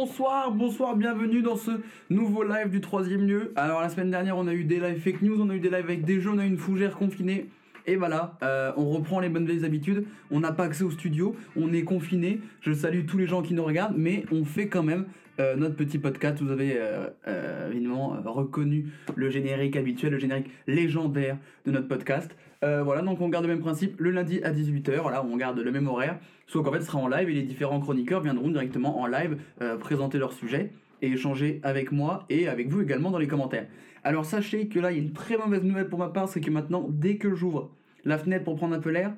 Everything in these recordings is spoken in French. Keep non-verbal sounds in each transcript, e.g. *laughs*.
Bonsoir, bonsoir, bienvenue dans ce nouveau live du troisième lieu. Alors la semaine dernière on a eu des lives fake news, on a eu des lives avec des jeux, on a eu une fougère confinée. Et voilà, euh, on reprend les bonnes vieilles habitudes. On n'a pas accès au studio, on est confiné. Je salue tous les gens qui nous regardent, mais on fait quand même euh, notre petit podcast. Vous avez euh, évidemment reconnu le générique habituel, le générique légendaire de notre podcast. Euh, voilà, donc on garde le même principe le lundi à 18h. Voilà, on garde le même horaire. Sauf qu'en fait, ce sera en live et les différents chroniqueurs viendront directement en live euh, présenter leur sujet et échanger avec moi et avec vous également dans les commentaires. Alors sachez que là, il y a une très mauvaise nouvelle pour ma part, c'est que maintenant, dès que j'ouvre la fenêtre pour prendre un peu l'air,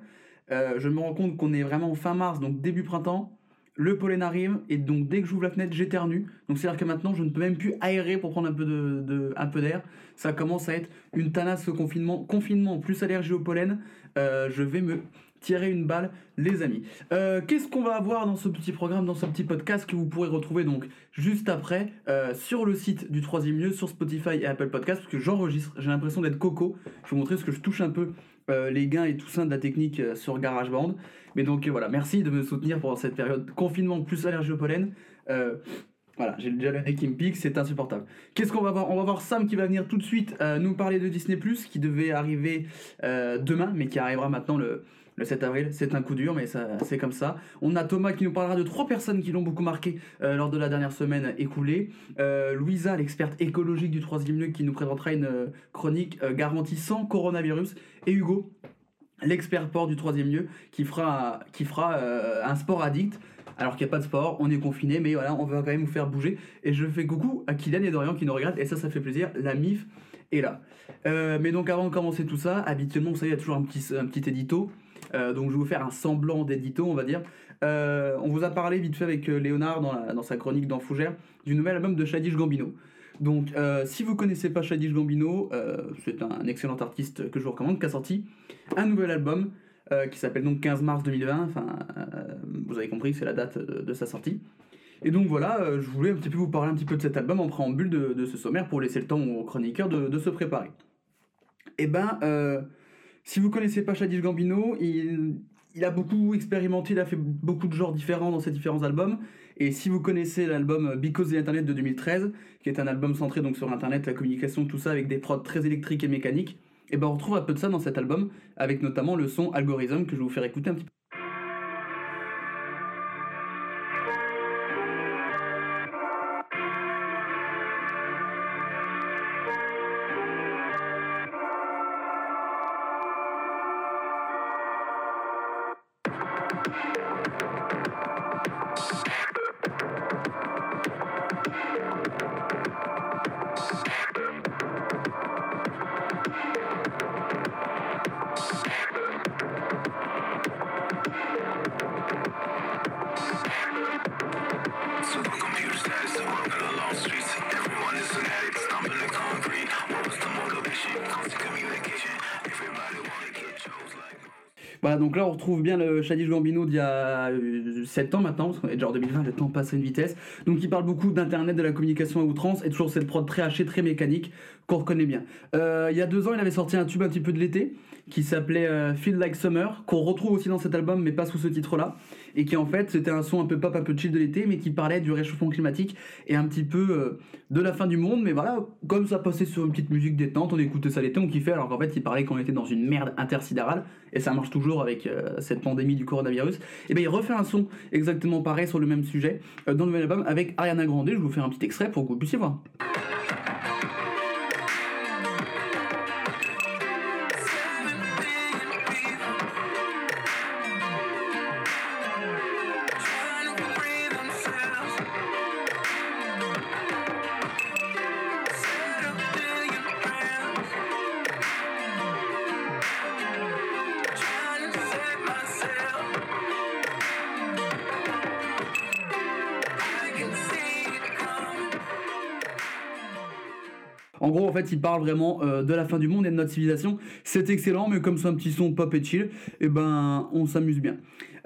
euh, je me rends compte qu'on est vraiment fin mars, donc début printemps. Le pollen arrive et donc dès que j'ouvre la fenêtre, j'éternue. Donc c'est à dire que maintenant je ne peux même plus aérer pour prendre un peu de, peu d'air. Ça commence à être une tanasse ce confinement, confinement plus allergie au pollen. Euh, je vais me tirer une balle, les amis. Euh, Qu'est-ce qu'on va avoir dans ce petit programme, dans ce petit podcast que vous pourrez retrouver donc juste après euh, sur le site du troisième lieu, sur Spotify et Apple Podcast, parce que j'enregistre. J'ai l'impression d'être Coco. Je vais vous montrer ce que je touche un peu euh, les gains et tout ça de la technique sur GarageBand. Mais donc voilà, merci de me soutenir pendant cette période confinement plus allergie au pollen. Voilà, j'ai déjà le nez qui me pique, c'est insupportable. Qu'est-ce qu'on va voir? On va voir Sam qui va venir tout de suite nous parler de Disney qui devait arriver demain, mais qui arrivera maintenant le, le 7 avril. C'est un coup dur, mais c'est comme ça. On a Thomas qui nous parlera de trois personnes qui l'ont beaucoup marqué euh, lors de la dernière semaine écoulée. Euh, Louisa, l'experte écologique du troisième lieu, qui nous présentera une euh, chronique garantie sans coronavirus. Et Hugo, l'expert port du troisième lieu, qui fera, qui fera un sport addict. Alors qu'il n'y a pas de sport, on est confiné, mais voilà, on va quand même vous faire bouger. Et je fais coucou à Kylian et Dorian qui nous regardent, et ça, ça fait plaisir. La MIF est là. Mais donc, avant de commencer tout ça, habituellement, vous savez, il y a toujours un petit, un petit édito. Euh, donc, je vais vous faire un semblant d'édito, on va dire. Euh, on vous a parlé vite fait avec euh, Léonard dans, sa chronique dans Fougère du nouvel album de Shadish Gambino. Donc, si vous connaissez pas Shadish Gambino, c'est un excellent artiste que je vous recommande, qui a sorti un nouvel album qui s'appelle donc 15 mars 2020. Enfin, vous avez compris, c'est la date de, sa sortie. Et donc voilà, je voulais un petit peu vous parler un petit peu de cet album en préambule de, ce sommaire pour laisser le temps aux chroniqueurs de, se préparer. Et ben, euh, si vous connaissez pas Shadish Gambino, il, a beaucoup expérimenté, il a fait beaucoup de genres différents dans ses différents albums. Et si vous connaissez l'album Because the Internet de 2013, qui est un album centré donc sur Internet, la communication, tout ça, avec des prods très électriques et mécaniques, et ben on retrouve un peu de ça dans cet album, avec notamment le son Algorithm que je vais vous faire écouter un petit peu. Donc là on retrouve bien le Shadish Gambino d'il y a 7 ans maintenant, parce qu'on est en 2020, le temps passe à une vitesse. Donc il parle beaucoup d'internet, de la communication à outrance, et toujours cette prod très hachée, très mécanique, qu'on reconnaît bien. Euh, il y a deux ans, il avait sorti un tube un petit peu de l'été, qui s'appelait euh, Feel Like Summer, qu'on retrouve aussi dans cet album, mais pas sous ce titre-là, et qui en fait c'était un son un peu pop, un peu chill de l'été, mais qui parlait du réchauffement climatique, et un petit peu euh, de la fin du monde, mais voilà, comme ça passait sur une petite musique détente, on écoutait ça l'été, on kiffait, alors qu'en fait il parlait qu'on était dans une merde intersidérale, et ça marche toujours avec euh, cette pandémie du coronavirus, et bien il refait un son exactement pareil sur le même sujet euh, dans le nouvel album avec Ariana Grande. Je vous faire un petit extrait pour que vous puissiez voir. Parle vraiment euh, de la fin du monde et de notre civilisation. C'est excellent, mais comme c'est un petit son pop et chill, et ben, on s'amuse bien.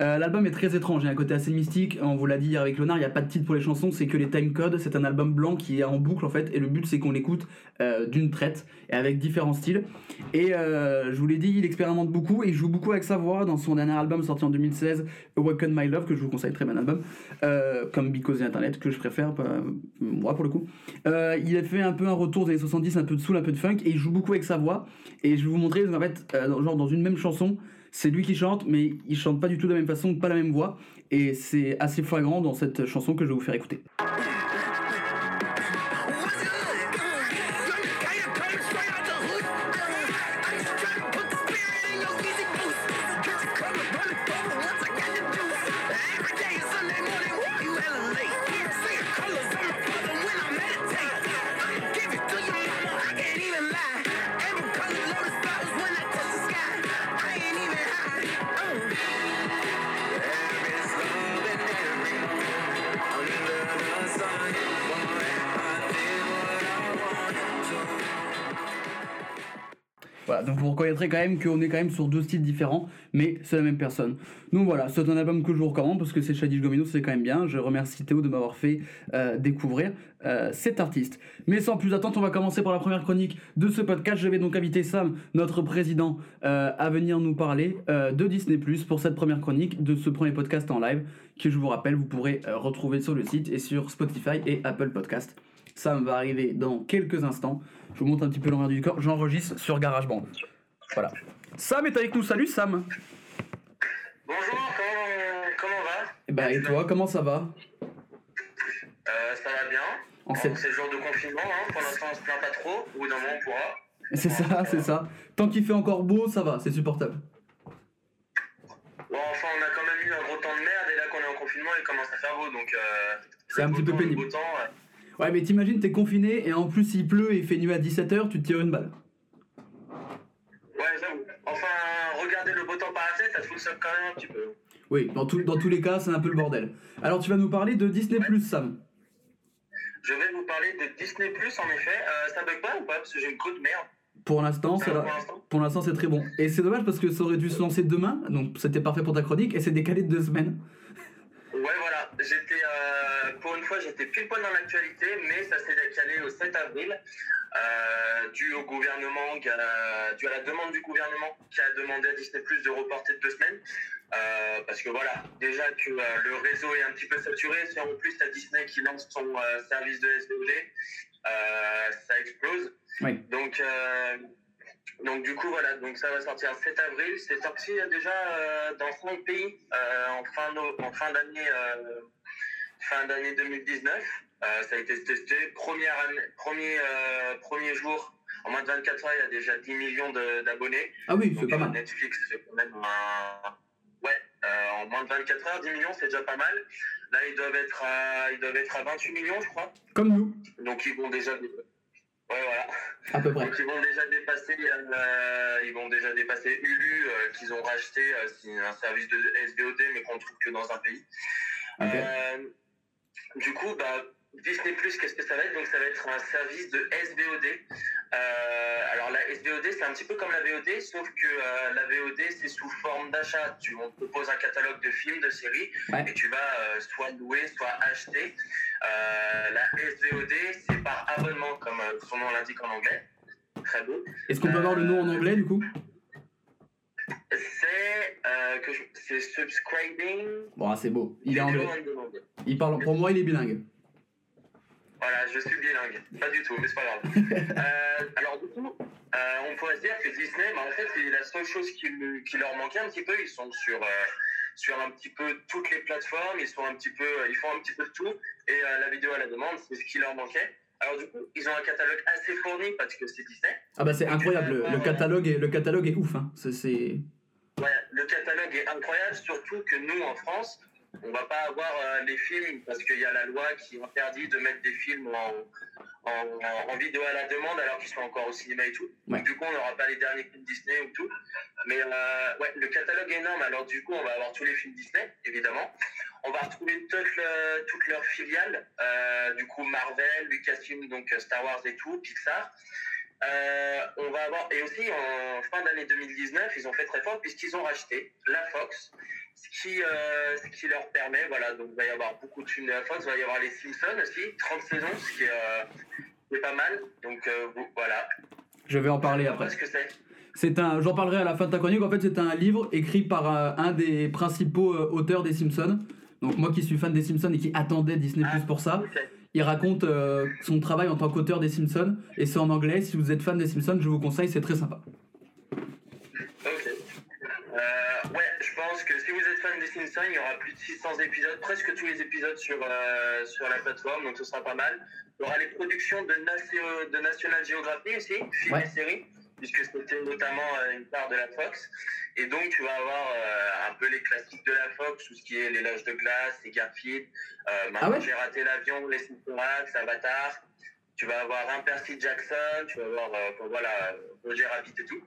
Euh, L'album est très étrange, il y a un côté assez mystique. On vous l'a dit hier avec Leonard, il n'y a pas de titre pour les chansons, c'est que les time codes. C'est un album blanc qui est en boucle en fait, et le but c'est qu'on l'écoute euh, d'une traite et avec différents styles. Et je vous l'ai dit, il expérimente beaucoup et il joue beaucoup avec sa voix dans son dernier album sorti en 2016, Awaken My Love, que je vous conseille, très bon album, comme Because Internet, que je préfère, moi pour le coup. Il a fait un peu un retour des années 70, un peu de soul, un peu de funk, et il joue beaucoup avec sa voix. Et je vais vous montrer, en fait, euh, genre dans une même chanson, c'est lui qui chante, mais il chante pas du tout de la même façon, pas la même voix, et c'est assez flagrant dans cette chanson que je vais vous faire écouter. Même sur deux styles différents, mais c'est la même personne. Donc voilà, c'est un album que je vous recommande parce que c'est Shadish Gomino, c'est quand même bien. Je remercie Théo de m'avoir fait euh, découvrir euh, cet artiste. Mais sans plus attendre, on va commencer par la première chronique de ce podcast. Je vais donc inviter Sam, notre président, euh, à venir nous parler de Disney Plus pour cette première chronique de ce premier podcast en live, que je vous rappelle, vous pourrez retrouver sur le site et sur Spotify et Apple Podcast. Sam va arriver dans quelques instants. Je vous montre un petit peu l'envers du corps. J'enregistre sur GarageBand. Voilà. Sam est avec nous. Salut Sam. Bonjour, comment, comment va? Et bah et toi, comment ça va? Euh, Ça va bien. En C'est le jour de confinement, hein. pour l'instant on se plaint pas trop, bout d'un moment on pourra. C'est ça, c'est ça. Tant qu'il fait encore beau, ça va, c'est supportable. Bon, enfin on a quand même eu un gros temps de merde et là qu'on est en confinement il commence à faire beau donc. Euh, C'est un petit peu pénible. temps, ouais. Ouais, mais t'imagines, t'es confiné et en plus il pleut et il fait nuit à 17h, tu te tires une balle. Ouais, j'avoue. Enfin, regarder le beau temps passer, ça te fout le seum quand même un petit peu. Oui, dans, tout- dans tous les cas, c'est un peu le bordel. Alors tu vas nous parler de Disney Plus, Sam. Je vais vous parler de Disney Plus en effet. Euh, ça bug pas ou pas? Parce que j'ai une côte merde. Pour l'instant, Ça va pour l'instant, c'est très bon. Et c'est dommage parce que ça aurait dû se lancer demain, donc c'était parfait pour ta chronique et c'est décalé de deux semaines. Ouais, voilà. J'étais, euh, pour une fois, j'étais pile poil dans l'actualité, mais ça s'est décalé au 7 avril, euh, dû au gouvernement, dû à la demande du gouvernement qui a demandé à Disney Plus de reporter de deux semaines. Euh, parce que voilà, déjà que euh, le réseau est un petit peu saturé, si en plus t'as Disney qui lance son service de SVOD, ça explose. Oui. Donc, donc du coup voilà, donc ça va sortir le 7 avril. C'est sorti déjà dans 5 pays en fin en d'année euh, fin d'année 2019. Euh, ça a été testé. Première année, premier euh, premier jour, en moins de 24 heures, il y a déjà 10 millions d'abonnés. Ah oui, c'est pas euh, mal. Netflix, c'est quand même un... Ouais, euh, en moins de 24 heures, 10 millions, c'est déjà pas mal. Là, ils doivent être à, ils doivent être à 28 millions, je crois. Comme nous, Donc ils vont déjà... Ouais, voilà. à peu près. Donc ils vont déjà dépasser, euh, ils vont déjà dépasser Hulu euh, qu'ils ont racheté, c'est un service de SVOD mais qu'on trouve que dans un pays. Du coup, bah, Disney Plus, qu'est-ce que ça va être? Donc ça va être un service de SVOD. Euh, alors la SVOD, c'est un petit peu comme la VOD, sauf que euh, la VOD, c'est sous forme d'achat. Tu on te propose un catalogue de films, de séries, Ouais. et tu vas euh, soit louer, soit acheter. La SVOD, c'est par abonnement, comme son nom l'indique en anglais. Très beau. Est-ce qu'on peut avoir le nom en anglais du coup? C'est euh, que je- c'est subscribing. Bon, ah, c'est beau. Il est anglais. Il parle, pour moi, il est bilingue. Voilà, je suis bilingue. Pas du tout, mais c'est pas grave. *laughs* Euh, alors du coup, euh, on pourrait se dire que Disney, bah, en fait, c'est la seule chose qui, le- qui leur manquait un petit peu. Ils sont sur euh, sur un petit peu toutes les plateformes. Ils sont un petit peu, ils font un petit peu de tout. Et la vidéo à la demande, c'est ce qui leur manquait. Alors du coup, ils ont un catalogue assez fourni parce que c'est Disney. Ah bah c'est incroyable, le, le catalogue est, le catalogue est ouf. Hein. C'est- C'est... Ouais, le catalogue est incroyable, surtout que nous, en France, on va pas avoir euh, les films parce qu'il y a la loi qui interdit de mettre des films en, en, vidéo à la demande alors qu'ils sont encore au cinéma et tout. Ouais. Donc, du coup, on n'aura pas les derniers films Disney ou tout. Mais euh, ouais, le catalogue est énorme. Alors du coup, on va avoir tous les films Disney, évidemment. On va retrouver toutes, le- toutes leurs filiales. euh, du coup, Marvel, Lucasfilm, donc Star Wars et tout, Pixar. On va avoir et aussi en fin d'année 2019, ils ont fait très fort puisqu'ils ont racheté la Fox, ce qui euh, ce qui leur permet, voilà, donc il va y avoir beaucoup de films de la Fox, il va y avoir les Simpsons aussi, 30 saisons, ce qui est, euh, qui est pas mal. Donc euh, voilà. Je vais en parler après. Qu'est-ce que c'est C'est un, j'en parlerai à la fin de ta chronique. En fait, c'est un livre écrit par un des principaux auteurs des Simpsons. Donc moi qui suis fan des Simpsons et qui attendais Disney Plus pour ça, Ok. il raconte son travail en tant qu'auteur des Simpsons et c'est en anglais. Si vous êtes fan des Simpsons, je vous conseille, c'est très sympa. Ok. Euh, ouais, je pense fan des Simpsons, il y aura plus de 600 épisodes, presque tous les épisodes sur, euh, sur la plateforme, donc ce sera pas mal. Il y aura les productions de, de National Geographic aussi, films Ouais. et séries, puisque c'était notamment euh, une part de la Fox. Et donc, tu vas avoir euh, un peu les classiques de la Fox, tout ce qui est Les Loges de Glace, les Garfield, euh, Ah ouais j'ai raté l'avion, Les Simpsons, Avatar. Tu vas avoir un Percy Jackson, tu vas avoir euh, voilà, Roger Rabbit et tout.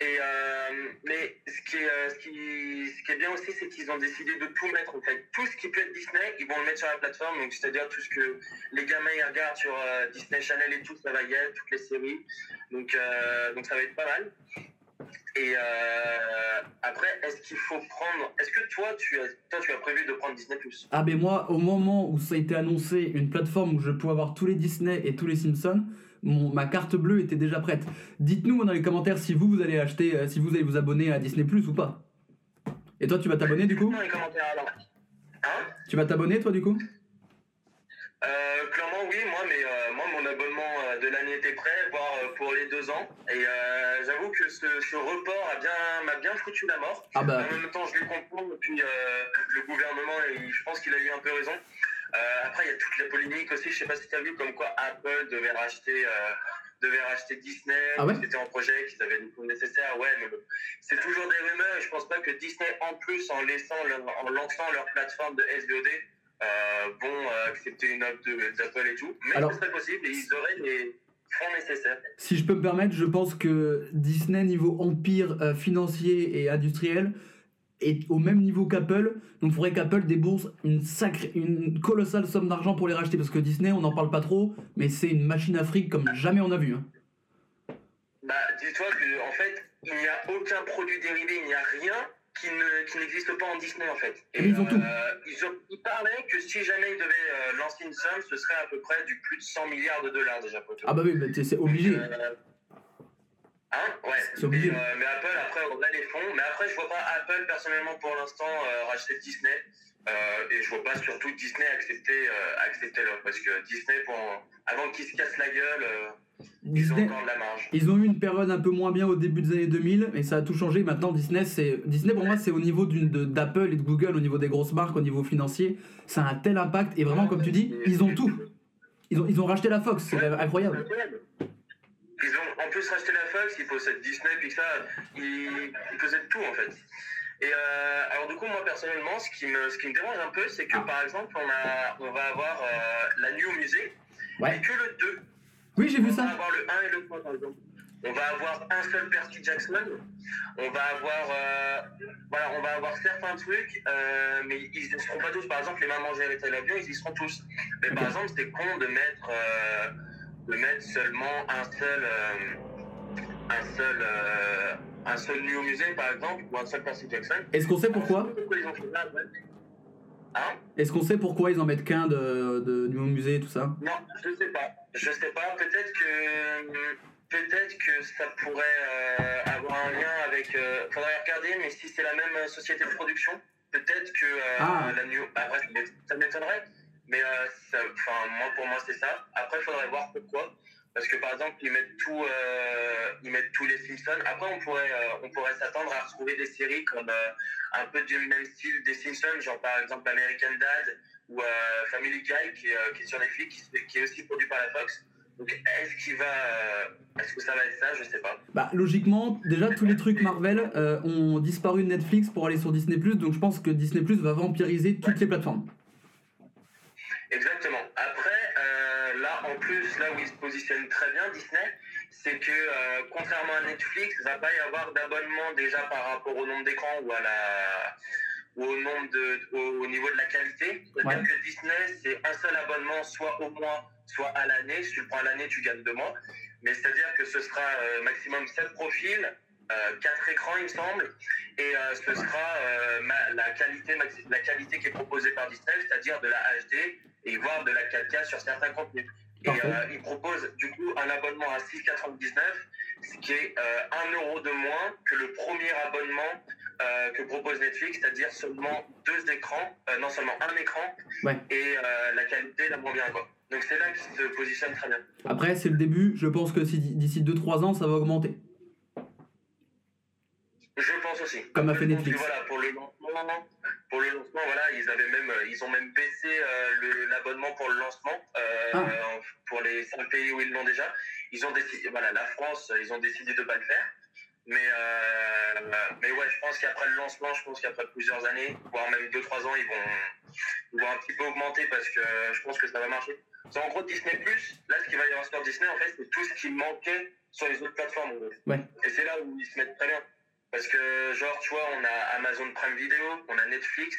Et, euh, mais ce qui, est, euh, ce, qui, ce qui est bien aussi, c'est qu'ils ont décidé de tout mettre en fait. Tout ce qui peut être Disney, ils vont le mettre sur la plateforme. Donc, c'est-à-dire tout ce que les gamins regardent sur Disney Channel et tout, ça va y être, toutes les séries. Donc, donc ça va être pas mal. Et euh, après, est-ce qu'il faut prendre. Est-ce que toi tu, as, toi, tu as prévu de prendre Disney Plus? Ah ben moi, au moment où ça a été annoncé, une plateforme où je pouvais avoir tous les Disney et tous les Simpsons, mon, ma carte bleue était déjà prête. Dites-nous dans les commentaires si vous, vous allez acheter, euh, si vous allez vous abonner à Disney Plus ou pas. Et toi, tu vas t'abonner du coup? Dans les commentaires alors. Hein? Tu vas t'abonner toi du coup? Euh, clairement oui, moi, mais euh, moi mon abonnement euh, de l'année était prêt, voire pour les deux ans. Et j'avoue que ce, ce report a bien m'a bien foutu la mort. Ah bah, En même temps, je les comprends. Et puis le gouvernement, et je pense qu'il a eu un peu raison. Après, il y a toute la polémique aussi. Je sais pas si tu as vu comme quoi Apple devait racheter. devait racheter Disney, Ah ouais? que c'était en projet, qu'ils avaient les fonds nécessaires, ouais, mais c'est toujours des rumeurs et je pense pas que Disney, en plus, en, laissant leur- en lançant leur plateforme de SVOD, euh, vont accepter une offre de- d'Apple et tout. Mais Alors- ce serait possible et ils auraient les fonds nécessaires. si je peux me permettre, je pense que Disney niveau empire euh, financier et industriel est au même niveau qu'Apple. Donc il faudrait qu'Apple débourse une sacrée, une colossale somme d'argent pour les racheter parce que Disney, on n'en parle pas trop, mais c'est une machine à fric comme jamais on a vu. hein. Bah, dis-toi que en fait, il n'y a aucun produit dérivé, il n'y a rien qui ne qui n'existe pas en Disney en fait. Mais ils ont tout. Ils, ont, ils parlaient que si jamais ils devaient euh, lancer une somme, ce serait à peu près du plus de 100 milliards de dollars déjà. Ah bah oui, bah, c'est obligé. Euh, Hein? Ouais. C'est obligé. Et, euh, mais Apple, après, on a les fonds. Mais après, je vois pas Apple, personnellement, pour l'instant, euh, racheter Disney. Euh, et je vois pas surtout Disney accepter, euh, accepter l'offre. Parce que Disney, pour, avant qu'ils se cassent la gueule, euh, ils ont encore de la marge. Ils ont eu une période un peu moins bien au début des années 2000, mais ça a tout changé. Maintenant, Disney, c'est Disney pour moi, c'est au niveau d'Apple et de Google, au niveau des grosses marques, au niveau financier. Ça a un tel impact. Et vraiment, comme tu dis, ils ont tout. Ils ont, ils ont racheté la Fox, c'est incroyable. Incroyable. Ils ont en plus racheté la Fox, ils possèdent Disney, Pixar, ils, ils possèdent tout en fait. Et euh, alors du coup, moi personnellement, ce qui me, ce qui me dérange un peu, c'est que Ah. par exemple, on, a, on va avoir euh, la nuit au musée, Ouais. et que le 2. Oui, j'ai vu On va ça. avoir le 1 et le 3 par exemple. On va avoir un seul Percy Jackson. On va avoir, euh, voilà, on va avoir certains trucs, mais ils ne seront pas tous. Par exemple, les mamans j'ai arrêté l'avion, ils y seront tous. Mais par exemple, c'est con de mettre, de mettre seulement un seul, un seul, un seul nu au musée, par exemple, ou un seul Percy Jackson. Est-ce qu'on sait pourquoi. Hein Est-ce qu'on sait pourquoi ils en mettent qu'un de, de, du musée et tout ça? Non, je sais pas. Je sais pas. Peut-être que peut-être que ça pourrait euh, avoir un lien avec. Euh, faudrait regarder, mais si c'est la même euh, société de production, peut-être que euh, Ah. la New. Après, ça m'é- ça m'étonnerait. Mais ça- moi pour moi c'est ça. Après, il faudrait voir pourquoi. Parce que par exemple, ils mettent tout, euh, ils mettent tous les Simpsons. Après, on pourrait, euh, on pourrait s'attendre à retrouver des séries comme euh, un peu du même style des Simpsons, genre par exemple American Dad ou Family Guy qui, est, qui est sur Netflix, qui, est aussi produit par la Fox. Donc, est-ce qu'il va, euh, est-ce que ça va être ça? Je sais pas. Bah logiquement, déjà tous les trucs Marvel ont disparu de Netflix pour aller sur Disney+, donc je pense que Disney+, va vampiriser toutes les plateformes. Exactement. Après, euh, là, en plus, là où ils se positionnent très bien, Disney, c'est que euh, contrairement à Netflix, il va pas y avoir d'abonnement déjà par rapport au nombre d'écrans ou à la ou au nombre de au, au niveau de la qualité. C'est-à-dire Ouais. que Disney, c'est un seul abonnement, soit au mois, soit à l'année. Si tu le prends à l'année, tu gagnes deux mois. Mais c'est-à-dire que ce sera euh, maximum 7 profils, euh, 4 écrans, il me semble, et euh, ce sera euh, ma- la, qualité, la qualité qui est proposée par Disney, c'est-à-dire de la HD et voire de la 4K sur certains contenus. Et euh, il propose du coup un abonnement à 6,99, ce qui est euh, 1 euro de moins que le premier abonnement euh, que propose Netflix, c'est-à-dire seulement deux écrans, non seulement un écran, Ouais. et la qualité la moins bien. Quoi. Donc c'est là qu'il se positionne très bien. Après, c'est le début. Je pense que d'ici 2-3 ans, ça va augmenter. Je pense aussi. Comme a fait Netflix. Voilà, pour le lancement, pour le lancement, voilà, ils avaient même, euh, ils ont même baissé euh, le- l'abonnement pour le lancement euh, Ah. pour les cinq pays où ils l'ont déjà. Ils ont décidé, voilà, la France, ils ont décidé de pas le faire. Mais, euh, mais ouais, je pense qu'après le lancement, je pense qu'après plusieurs années, voire même 2-3 ans, ils vont, ils vont un petit peu augmenter parce que je pense que ça va marcher. En gros Disney Plus. Là, ce qu'il va y avoir sur Disney, en fait, c'est tout ce qui manquait sur les autres plateformes. Ouais. Et c'est là où ils se mettent très bien. Parce que, genre, tu vois, on a Amazon Prime Video, on a Netflix.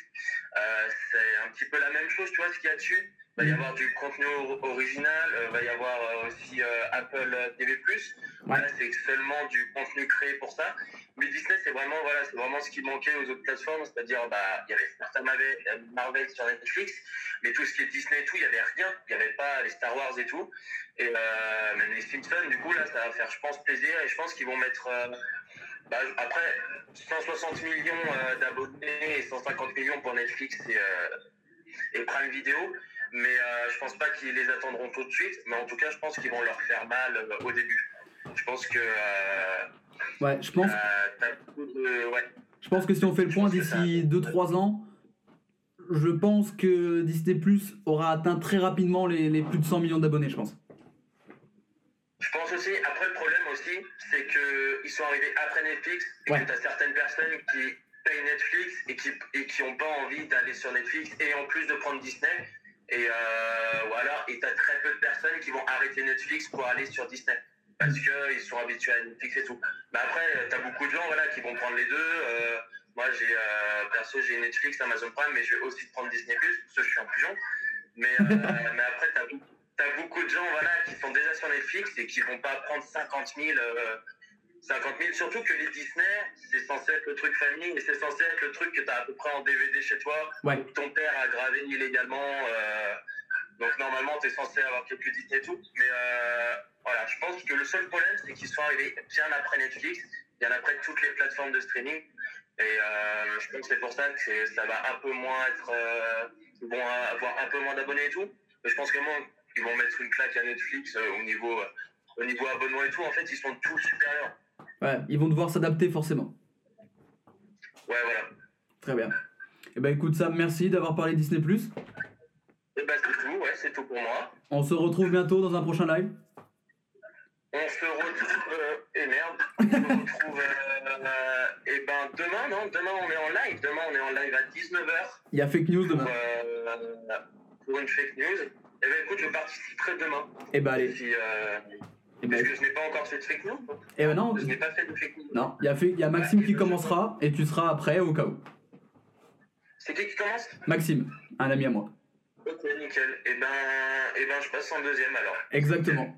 Euh, c'est un petit peu la même chose, tu vois, ce qu'il y a dessus. Il va y Mhm. avoir du contenu or- original, euh, va y avoir euh, aussi euh, Apple TV+. Ouais. Là, c'est seulement du contenu créé pour ça. Mais Disney, c'est vraiment, voilà, c'est vraiment ce qui manquait aux autres plateformes. C'est-à-dire, bah, il y avait certains Marvel, euh, Marvel sur Netflix, mais tout ce qui est Disney et tout, il y avait rien. Il n'y avait pas les Star Wars et tout. Et euh, même les Simpsons, du coup, là, ça va faire, je pense, plaisir. Et je pense qu'ils vont mettre. Bah, après, 160 millions euh, d'abonnés et 150 millions pour Netflix et, euh, et Prime Video. Mais euh, je pense pas qu'ils les attendront tout de suite. Mais en tout cas, je pense qu'ils vont leur faire mal euh, au début. Je pense que. Ouais, je pense. Ouais. je pense que si on fait le point d'ici 2-3 ans, je pense que Disney Plus aura atteint très rapidement les, les plus de 100 millions d'abonnés, je pense. Je pense aussi, après le problème aussi, c'est qu'ils sont arrivés après Netflix et Ouais. que tu as certaines personnes qui payent Netflix et qui et qui ont pas envie d'aller sur Netflix et en plus de prendre Disney. Et euh, voilà, et tu as très peu de personnes qui vont arrêter Netflix pour aller sur Disney. Parce qu'ils sont habitués à Netflix et tout. Mais après, tu as beaucoup de gens voilà, qui vont prendre les deux. Euh, moi, j'ai euh, perso, j'ai Netflix, Amazon Prime, mais je vais aussi prendre Disney Plus, parce que je suis un pigeon. Mais, euh, *laughs* mais après, tu as, T'as beaucoup de gens voilà, qui sont déjà sur Netflix et qui vont pas prendre 50 000, euh, 50 000. Surtout que les Disney, c'est censé être le truc famille et c'est censé être le truc que tu as à peu près en DVD chez toi, Ouais. ou que ton père a gravé illégalement. euh, donc normalement, tu es censé avoir quelques Disney et tout. Mais euh, voilà, je pense que le seul problème, c'est qu'ils sont arrivés bien après Netflix, bien après toutes les plateformes de streaming. Et euh, je pense que c'est pour ça que ça va un peu moins être. Vont avoir un peu moins d'abonnés et tout. Mais je pense que moi, ils vont mettre une claque à Netflix euh, au niveau euh, au niveau abonnement et tout. En fait, ils sont tous supérieurs. Ouais, ils vont devoir s'adapter forcément. Ouais, voilà. Très bien. Et ben écoute Sam, merci d'avoir parlé Disney. Et bah c'est tout. Ouais, c'est tout pour moi. On se retrouve bientôt dans un prochain live. On se retrouve. euh, et merde. *laughs* On se retrouve. Euh, et ben demain, non Demain, on est en live. Demain, on est en live à 19h Il y a fake news demain. pour une fake news. Et ben écoute, je participerai demain. Et ben allez. Si, euh, Et ben, parce que je n'ai pas encore fait de fake news. et ben non, Je n'ai pas fait de fake news. non, il y a, fait- il y a Maxime qui commencera et tu seras après au cas où. C'est qui qui commence? Maxime, un ami à moi. Ok, nickel. Et ben, et ben, je passe en deuxième alors. Exactement.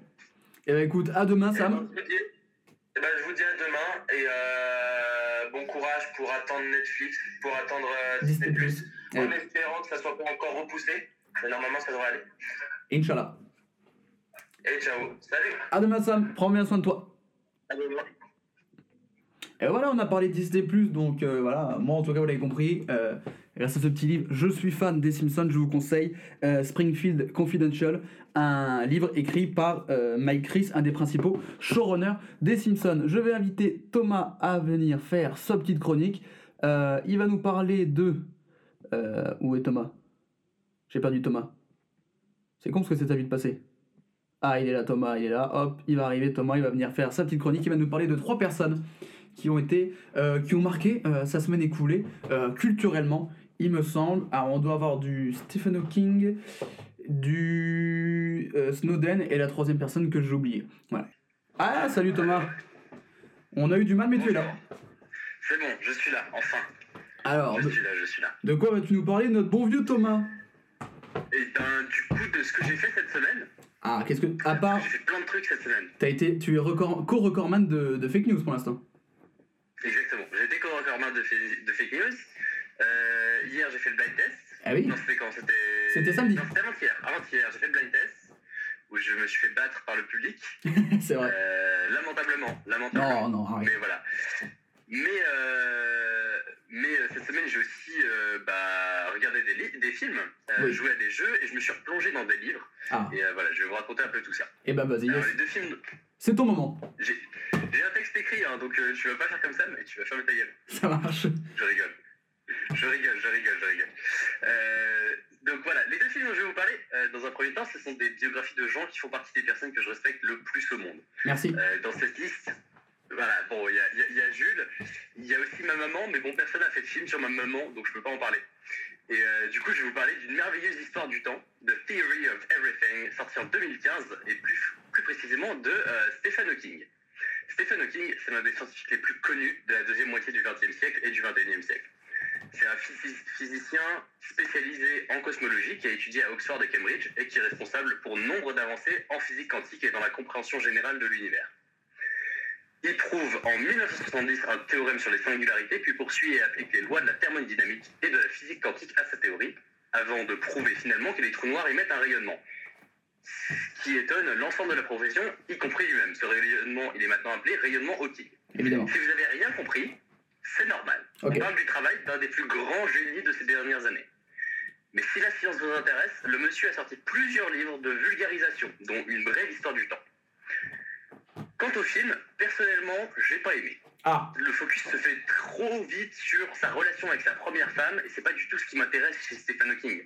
Et ben écoute, à demain Eh Sam. ben, je vous dis- eh ben, je vous dis à demain et euh, bon courage pour attendre Netflix, pour attendre euh, Disney Disney+. Plus. En espérant que ça soit pas encore repoussé, mais normalement ça devrait aller. Inch'Allah. Et ciao, salut. À demain Sam, prends bien soin de toi. À demain. Et voilà, on a parlé de Disney+, donc euh, voilà, moi en tout cas vous l'avez compris, euh, grâce à ce petit livre, je suis fan des Simpsons, je vous conseille euh, Springfield Confidential, un livre écrit par Mike Chris, un des principaux showrunners des Simpsons. Je vais inviter Thomas à venir faire sa petite chronique. Il va nous parler de... où est Thomas? J'ai perdu Thomas. C'est con parce que c'est ta vie de passer. Ah, il est là, Thomas, il est là. Hop, il va arriver, Thomas, il va venir faire sa petite chronique. Il va nous parler de trois personnes qui ont été, euh, qui ont marqué euh, sa semaine écoulée euh, culturellement, il me semble. Alors, on doit avoir du Stephen Hawking du Snowden et la troisième personne que j'ai oublié. Voilà. Ah, salut Thomas. On a eu du mal, mais tu es là. C'est bon, je suis là, enfin. Alors, Je de, suis là, je suis là. de quoi vas-tu nous parler, notre bon vieux Thomas? Et ben, du coup, de ce que j'ai fait cette semaine, Ah, qu'est-ce que. À part. j'ai fait plein de trucs cette semaine. Été, tu es record- co-recordman de, de fake news pour l'instant. Exactement. J'ai été co-recordman de, de fake news. Euh, hier, j'ai fait le blind test. Ah oui Non, c'était quand? C'était. C'était samedi. Non, c'était avant-hier. Avant-hier, j'ai fait le blind test où je me suis fait battre par le public. *laughs* C'est vrai. Euh, lamentablement. Lamentablement. Non, non, arrête. Mais voilà. Mais, euh, mais euh, cette semaine, j'ai aussi euh, bah, regardé des, des films, euh, Oui. joué à des jeux et je me suis replongé dans des livres. Ah, Et voilà, je vais vous raconter un peu tout ça. et bah vas-y, Alors, yes. les deux films, c'est ton moment. j'ai un texte écrit, hein, donc tu vas pas faire comme ça, mais tu vas fermer ta gueule. *laughs* Ça marche. Je rigole. Je rigole, je rigole, je rigole. Euh, donc voilà, les deux films dont je vais vous parler, euh, dans un premier temps, ce sont des biographies de gens qui font partie des personnes que je respecte le plus au monde. Merci. Euh, dans cette liste, voilà, bon, il y a, Jules, il y a aussi ma maman, mais bon, personne n'a fait de film sur ma maman, donc je peux pas en parler. Et euh, du coup, je vais vous parler d'une merveilleuse histoire du temps, The Theory of Everything, sortie en 2015, et plus, plus précisément de euh, Stephen Hawking. Stephen Hawking, c'est l'un des scientifiques les plus connus de la deuxième moitié du XXe siècle et du XXIe siècle. C'est un physi- physicien spécialisé en cosmologie qui a étudié à Oxford et Cambridge et qui est responsable pour nombre d'avancées en physique quantique et dans la compréhension générale de l'univers. Il prouve en 1970 un théorème sur les singularités, puis poursuit et applique les lois de la thermodynamique et de la physique quantique à sa théorie, avant de prouver finalement que les trous noirs émettent un rayonnement. Ce qui étonne l'ensemble de la profession, y compris lui-même. Ce rayonnement, il est maintenant appelé rayonnement Hawking. Évidemment. Si vous avez rien compris, c'est normal. Ok. On parle du travail d'un des plus grands génies de ces dernières années. Mais si la science vous intéresse, le monsieur a sorti plusieurs livres de vulgarisation, dont Une brève histoire du temps. Quant au film, personnellement, j'ai pas aimé. Ah, Le focus se fait trop vite sur sa relation avec sa première femme, et c'est pas du tout ce qui m'intéresse chez Stephen Hawking.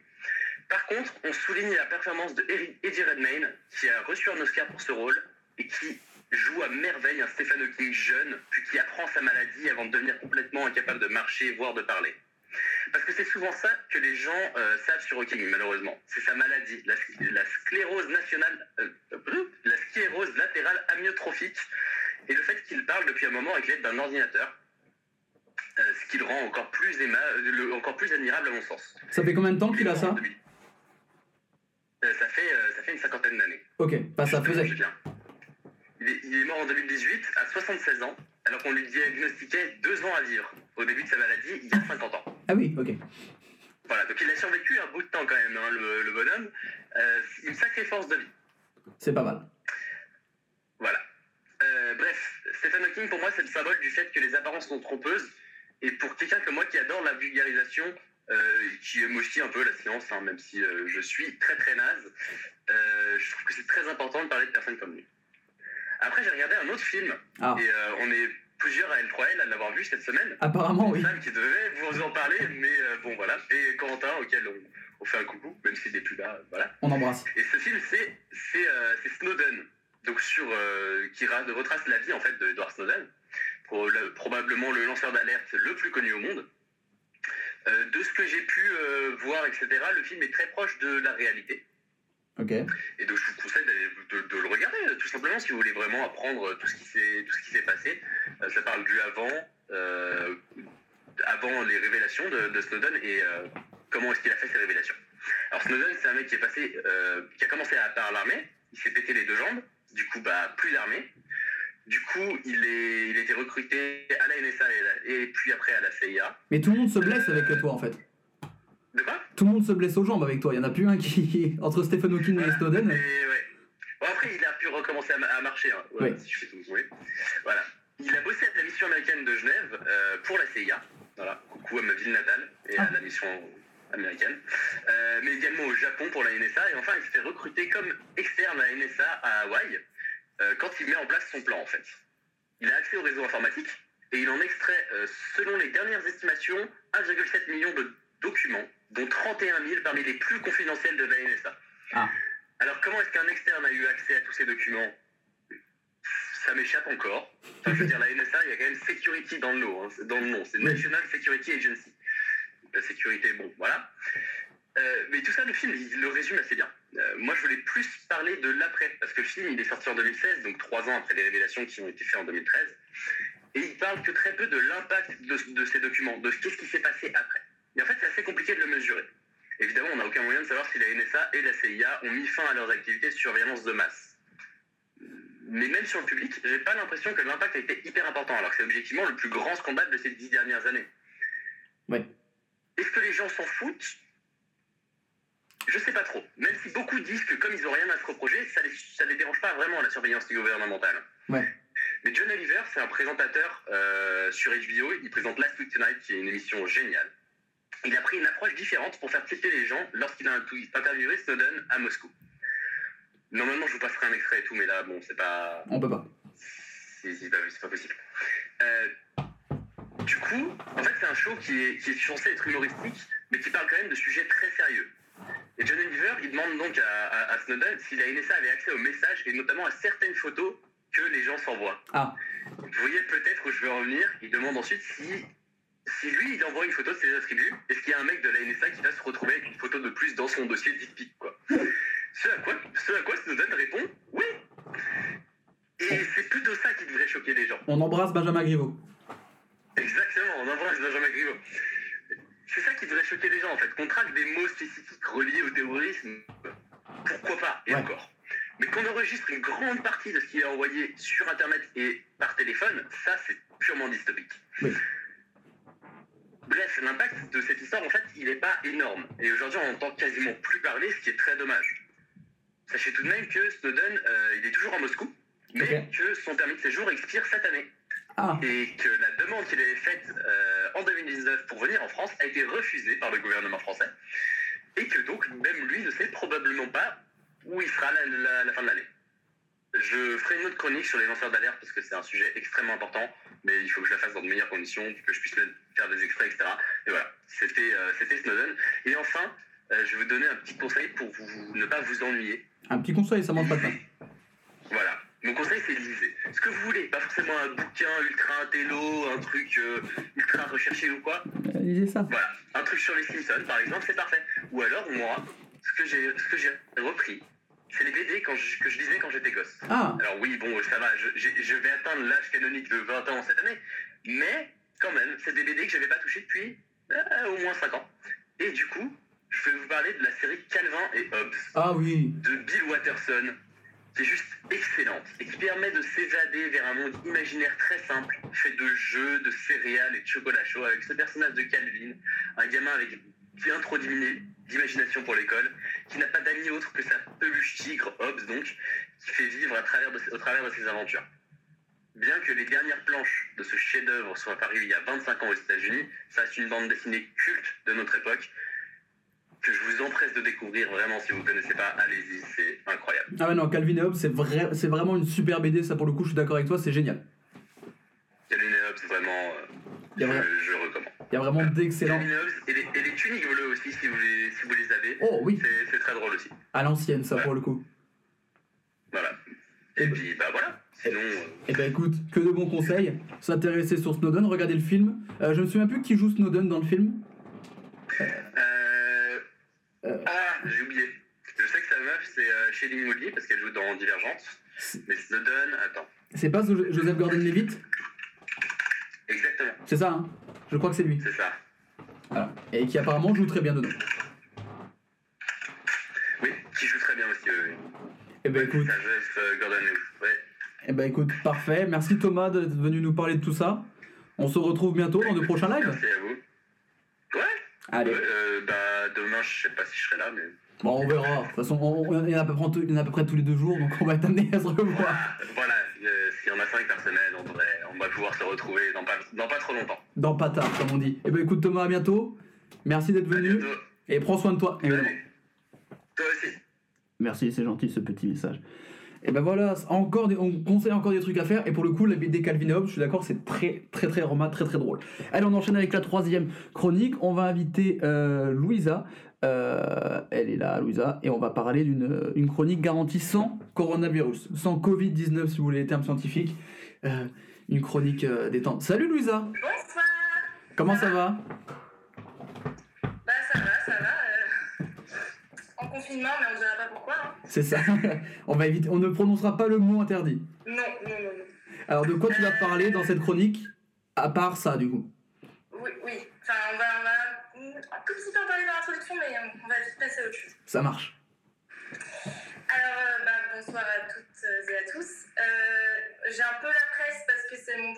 Par contre, on souligne la performance de Eddie Redmayne, qui a reçu un Oscar pour ce rôle, et qui joue à merveille un Stephen Hawking jeune, puis qui apprend sa maladie avant de devenir complètement incapable de marcher, voire de parler. Parce que c'est souvent ça que les gens euh, savent sur Hawking, malheureusement. C'est sa maladie, la, la sclérose nationale, euh, la sclérose latérale amyotrophique, et le fait qu'il parle depuis un moment avec l'aide d'un ordinateur, euh, ce qui le rend encore plus, aima- le- encore plus admirable à mon sens. ça fait combien de temps qu'il a ça? Euh, ça, fait, euh, ça fait une cinquantaine d'années. Ok, bah ça faisait. Il est, il est mort en 2018 à 76 ans, alors qu'on lui diagnostiquait deux ans à vivre au début de sa maladie, il y a 50 ans. Ah oui, ok. Voilà, donc il a survécu un bout de temps quand même, hein, le, le bonhomme. Euh, une sacrée force de vie. C'est pas mal. Voilà. Euh, bref, Stephen Hawking, pour moi, c'est le symbole du fait que les apparences sont trompeuses. Et pour quelqu'un comme moi qui adore la vulgarisation, euh, qui aime aussi un peu la science, hein, même si je suis très très naze, je trouve que c'est très important de parler de personnes comme lui. Après, j'ai regardé un autre film, Ah, et euh, on est plusieurs à L3L à l'avoir vu cette semaine. apparemment oui. Sam qui devait vous en parler, mais euh, bon voilà. Et Corentin, auquel on, on fait un coucou, même s'il n'est plus là, voilà. On embrasse. Et ce film, c'est c'est euh, c'est Snowden, donc sur euh, qui ra- retrace la vie en fait d'Edward Snowden, Pro- le- probablement le lanceur d'alerte le plus connu au monde. De ce que j'ai pu voir, etc., le film est très proche de la réalité. Et donc je vous conseille de, de le regarder, euh, tout simplement, si vous voulez vraiment apprendre tout ce qui s'est tout ce qui s'est passé. Euh, ça parle du avant, euh, avant les révélations de, de Snowden et euh, comment est-ce qu'il a fait ces révélations. Alors Snowden, c'est un mec qui est passé, euh, qui a commencé à, par l'armée, il s'est pété les deux jambes, du coup bah plus d'armée. Du coup, il, est, il a été recruté à la NSA et, la- et puis après à la CIA. Mais tout le monde se blesse avec toi en fait. De quoi Tout le monde se blesse aux jambes avec toi. Il y en a plus un qui. Entre Stephen Hawking et Snowden. Et ouais. Bon, après, il a pu recommencer à, ma- à marcher, hein. Ouais, Ouais. si je fais tout. oui. Voilà. Il a bossé à la mission américaine de Genève euh, pour la CIA. Voilà. Coucou à ma ville natale et à Ah. la mission américaine. Euh, mais également au Japon pour la NSA. Et enfin, il s'est fait recruter comme externe à la NSA à Hawaï euh, quand il met en place son plan, en fait. Il a accès au réseau informatique et il en extrait, euh, selon les dernières estimations, 1,7 million de documents, dont 31 000 parmi les plus confidentiels de la NSA. Ah. Alors, comment est-ce qu'un externe a eu accès à tous ces documents? Ça m'échappe encore. Enfin, je veux dire, la NSA, il y a quand même security dans le nom, hein, c'est dans le nom. C'est. National Security Agency. La sécurité, bon, voilà. Euh, mais tout ça, le film, il le résume assez bien. Euh, moi, je voulais plus parler de l'après, parce que le film, il est sorti en 2016, donc trois ans après les révélations qui ont été faites en 2013. Et il parle que très peu de l'impact de, de ces documents, de qu'est-ce qui s'est passé après. Et en fait, c'est assez compliqué de le mesurer. Évidemment, on n'a aucun moyen de savoir si la NSA et la CIA ont mis fin à leurs activités de surveillance de masse. Mais même sur le public, j'ai pas l'impression que l'impact a été hyper important, alors que c'est objectivement le plus grand scandale de ces dix dernières années. Ouais. Est-ce que les gens s'en foutent? Je sais pas trop. Même si beaucoup disent que comme ils ont rien à se reprocher, ça les, ça les dérange pas vraiment la surveillance gouvernementale. Ouais. Mais John Oliver, c'est un présentateur euh, sur HBO. Il présente Last Week Tonight, qui est une émission géniale. Il a pris une approche différente pour faire tilter les gens lorsqu'il a interviewé Snowden à Moscou. Normalement, je vous passerai un extrait et tout, mais là, bon, c'est pas. On peut pas. C'est pas, possible. Euh, du coup, en fait, c'est un show qui est, qui est censé être humoristique, mais qui parle quand même de sujets très sérieux. Et John Oliver, il demande donc à, à- à Snowden si la NSA avait accès aux messages et notamment à certaines photos que les gens s'envoient. Ah, Vous voyez peut-être où je veux en venir. Il demande ensuite si, si lui, il envoie une photo de ses attributs, est-ce qu'il y a un mec de la NSA qui va se retrouver avec une photo de plus dans son dossier dick quoi. Ce à quoi, ce à quoi Snowden répond oui. Et c'est plutôt ça qui devrait choquer les gens. on embrasse Benjamin Griveaux. Exactement, on embrasse Benjamin Griveaux. C'est ça qui devrait choquer les gens en fait. Qu'on traque des mots spécifiques reliés au terrorisme, pourquoi pas, et Ouais. encore. Mais qu'on enregistre une grande partie de ce qui est envoyé sur internet et par téléphone, ça c'est purement dystopique. Oui. L'impact de cette histoire en fait, il n'est pas énorme. Et aujourd'hui on entend quasiment plus parler, ce qui est très dommage. Sachez tout de même que Snowden, euh, il est toujours à Moscou, mais que son permis de séjour expire cette année Ah, et que la demande qu'il avait faite euh, en 2019 pour venir en France a été refusée par le gouvernement français et que donc même lui ne sait probablement pas où il sera la- la fin de l'année. Je ferai une autre chronique sur les lanceurs d'alerte parce que c'est un sujet extrêmement important, mais il faut que je la fasse dans de meilleures conditions, que je puisse faire des extraits, etc. Et voilà, c'était euh, c'était Snowden. Et enfin, euh, je vais vous donner un petit conseil pour vous, ne pas vous ennuyer. un petit conseil, ça mange pas de pain. Voilà. Mon conseil, c'est lisez. Ce que vous voulez, pas forcément un bouquin ultra intello, un truc euh, ultra recherché ou quoi. Lisez ça. Voilà. Un truc sur les Simpsons, par exemple, c'est parfait. Ou alors, moi, ce que j'ai repris, c'est les BD quand je- que je lisais quand j'étais gosse. Ah, Alors oui, bon, ça va, je vais atteindre l'âge canonique de 20 ans cette année, mais quand même, c'est des BD que j'avais pas touché depuis euh, au moins 5 ans. Et du coup, je vais vous parler de la série Calvin et Hobbes ah oui. de Bill Watterson, qui est juste excellente et qui permet de s'évader vers un monde imaginaire très simple, fait de jeux, de céréales et de chocolat chaud, avec ce personnage de Calvin, un gamin avec bien trop d'imini- d'imagination pour l'école, qui n'a pas d'amis autre que sa peluche tigre, Hobbs donc, qui fait vivre à travers de, au travers de ses aventures. Bien que les dernières planches de ce chef-d'œuvre soient parues il y a 25 ans aux États-Unis, ça reste une bande dessinée culte de notre époque que je vous empresse de découvrir vraiment si vous ne connaissez pas, allez-y, c'est incroyable. Ah ouais, non, Calvin et Hobbes, c'est vrai, c'est vraiment une super BD, ça pour le coup, je suis d'accord avec toi, c'est génial. Calvin et Hobbes, vraiment, euh, a je recommande. Il y a vraiment d'excellents. Et les, tuniques bleues aussi, si vous les, si vous les avez, Oh oui, c'est très drôle aussi. à l'ancienne, ça pour le coup. Voilà. Et puis, bah voilà. Sinon, euh, Eh ben écoute, que de bons conseils. S'intéresser sur Snowden, regarder le film. Euh, je me souviens plus qui joue Snowden dans le film. euh, Euh. Ah, j'ai oublié. Je sais que sa meuf, c'est euh, Shailene Woodley, parce qu'elle joue dans Divergente. Mais Snowden, attends. C'est pas Jo- Joseph Gordon-Levitt? Exactement, C'est ça, hein? Je crois que c'est lui. c'est ça. Voilà. Et qui apparemment joue très bien dedans. Oui, qui joue très bien aussi. euh, Eh ben écoute, Sa meuf, euh, Gordon. Ouais. eh ben écoute, parfait. Merci Thomas d'être venu nous parler de tout ça. On se retrouve bientôt dans de prochains lives. Merci à vous. Ouais, Allez. euh, bah demain, je sais pas si je serai là, mais. Bon, on verra. De toute façon, on- il y en a à peu près, il y en a à peu près tous les deux jours, donc on va être amené à se revoir. Voilà, euh, si on a 5 par semaine, on, devrait, on va pouvoir se retrouver dans pas, dans pas trop longtemps. Dans Patard, comme on dit. Eh ben écoute Thomas, à bientôt. Merci d'être venu. Et prends soin de toi, évidemment. Toi aussi. Merci, c'est gentil ce petit message. Et ben voilà, encore des, on conseille encore des trucs à faire. Et pour le coup, la BD Calvin et Hobbes, je suis d'accord, c'est très très très roman, très très drôle. Allez, on enchaîne avec la troisième chronique. On va inviter euh, Louisa. Euh, elle est là, Louisa, et on va parler d'une une chronique garantie sans coronavirus, sans Covid-19 si vous voulez les termes scientifiques. Euh, une chronique euh, détente. Salut Louisa, Bonsoir. comment ça va? Bah ça va, ça va. euh, En confinement mais on dira pas pourquoi. hein. C'est ça. *laughs* on va éviter. On ne prononcera pas le mot interdit. Non, non, non, non. Alors, de quoi tu vas parler dans cette chronique À part ça, du coup? Oui, oui. Enfin, on va, on va mm, un tout petit peu en parler dans l'introduction, mais euh, on va vite passer à autre chose. Ça marche.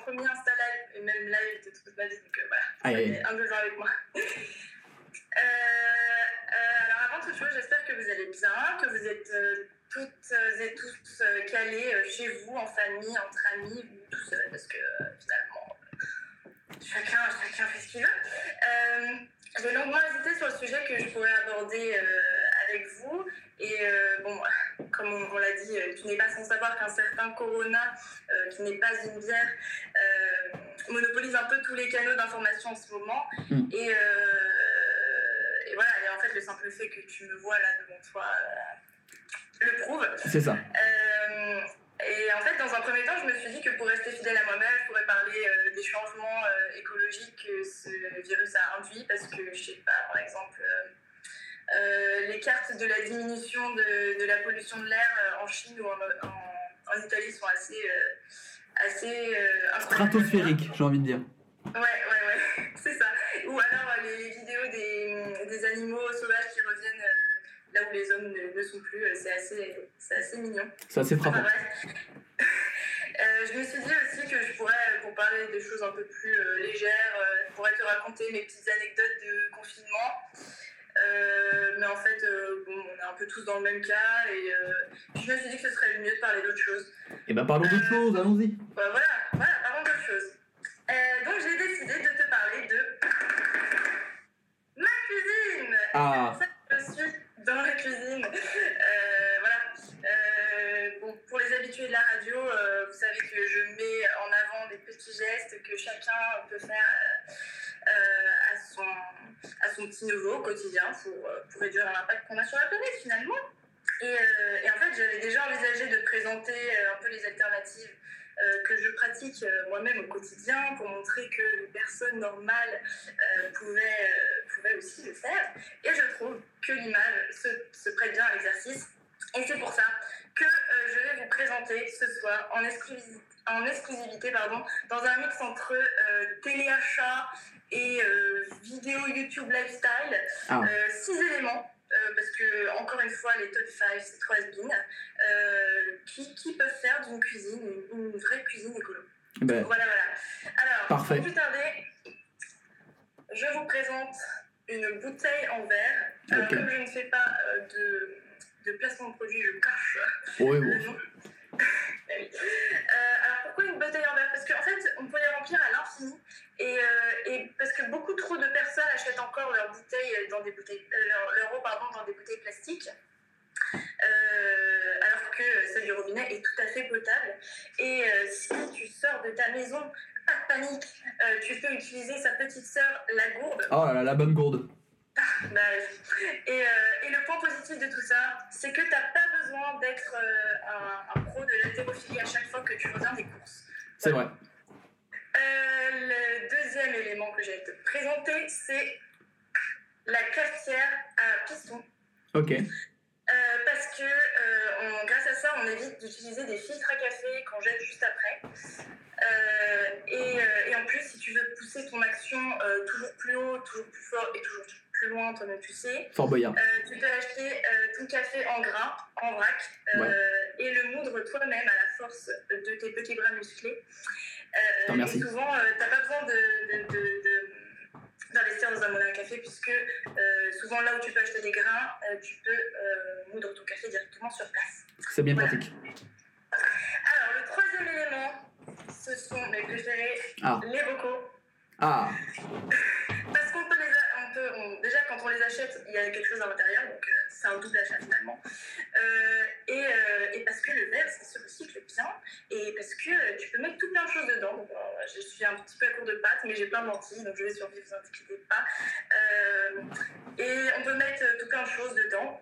Premier Insta live, et même live de toute ma vie, donc euh, voilà. Aïe, aïe, Soyez un peu avec moi. Euh, euh, alors, avant toute chose, j'espère que vous allez bien, que vous êtes toutes et tous calés chez vous, en famille, entre amis, ou tout seul, parce que finalement, chacun, chacun fait ce qu'il veut. J'ai longuement hésité sur le sujet que je pourrais aborder avec vous. Et euh, bon, *laughs* comme on, on l'a dit, euh, tu n'es pas sans savoir qu'un certain Corona, euh, qui n'est pas une bière, monopolise un peu tous les canaux d'information en ce moment. Mm. Et, et voilà, et en fait, le simple fait que tu me vois là devant toi le prouve. C'est ça. Et en fait, dans un premier temps, je me suis dit que pour rester fidèle à moi-même, je pourrais parler des changements écologiques que ce virus a induits, parce que, je sais pas, par exemple, euh, les cartes de la diminution de, de la pollution de l'air euh, en Chine ou en, en- en Italie sont assez, euh, assez euh, incroyables. Stratosphérique, j'ai envie de dire. Ouais, ouais, ouais, *laughs* c'est ça. Ou alors les vidéos des, des animaux sauvages qui reviennent là où les hommes ne, ne sont plus, c'est assez, assez mignon. C'est assez Enfin frappant. bref. *laughs* Euh, je me suis dit aussi que je pourrais, pour parler des choses un peu plus euh, légères, euh, je pourrais te raconter mes petites anecdotes de confinement. Euh, mais en fait, euh, bon, on est un peu tous dans le même cas et euh, je me suis dit que ce serait mieux de parler d'autre chose. Et ben, parlons d'autre chose, allons-y. Bah, voilà, voilà, parlons d'autre chose. Donc j'ai décidé de te parler de ma cuisine. Ah. Je suis dans la cuisine. Voilà. Bon, pour les habitués de la radio, vous savez que je mets en avant des petits gestes que chacun peut faire à, son, son petit neveu au quotidien pour, euh, pour réduire l'impact qu'on a sur la planète finalement. Et, euh, et en fait, j'avais déjà envisagé de présenter euh, un peu les alternatives que je pratique moi-même au quotidien pour montrer que les personnes normales pouvaient, pouvaient aussi le faire. Et je trouve que l'image se, se prête bien à l'exercice. Et c'est pour ça que je vais vous présenter ce soir en exclusivité, en exclusivité pardon, dans un mix entre téléachat et euh, vidéo YouTube lifestyle, Ah. euh, six éléments. euh, parce que, encore une fois, les top 5, c'est trois has euh, qui, qui peuvent faire d'une cuisine une, une vraie cuisine écolo. Ben, Voilà, voilà. Alors, Parfait. sans plus tarder, je vous présente une bouteille en verre. Alors, comme je ne fais pas euh, de, de placement de produit, je cache. Eh oui. Euh, alors, pourquoi une bouteille en verre? Parce qu'en fait, on peut les remplir à l'infini. Et, euh, et parce que beaucoup trop de personnes achètent encore leurs bouteilles dans des bouteilles, euh, leur, eau dans des bouteilles plastiques. Euh, alors que celle du robinet est tout à fait potable. Et euh, si tu sors de ta maison, pas de panique, euh, tu peux utiliser sa petite sœur, la gourde. Oh là là, la bonne gourde. Bah, et, euh, et le point positif de tout ça, c'est que tu n'as pas besoin d'être euh, un, un pro de l'haltérophilie à chaque fois que tu reviens des courses. C'est vrai. Euh, le deuxième élément que j'ai te présenter, c'est la cafetière à piston. Ok. Parce que on- grâce à ça, on évite d'utiliser des filtres à café qu'on jette juste après. Et, et en plus, si tu veux pousser ton action toujours plus haut, toujours plus fort et toujours plus loin, toi-même tu sais, Fort Boyard. euh, tu peux acheter euh, ton café en grain, en vrac, euh, Ouais. et le moudre toi-même à la force de tes petits bras musclés. Euh, merci. Et souvent, t'as pas besoin de, de- de- de- d'investir dans un moulin à café, puisque euh, souvent là où tu peux acheter des grains, euh, tu peux euh, moudre ton café directement sur place. C'est bien Voilà. pratique. Alors, le troisième élément, ce sont mes préférés, Ah. les bocaux. Ah. *laughs* Parce qu'on peut les a- on déjà quand on les achète, il y a quelque chose à l'intérieur, donc euh, c'est un double achat finalement. Euh, et, euh, et parce que le verre, ça se recycle bien, et parce que tu peux mettre tout plein de choses dedans. Donc, je suis un petit peu à court de pâtes, mais j'ai plein de lentilles, donc je vais survivre, vous inquiétez pas. Et on peut mettre tout plein de choses dedans.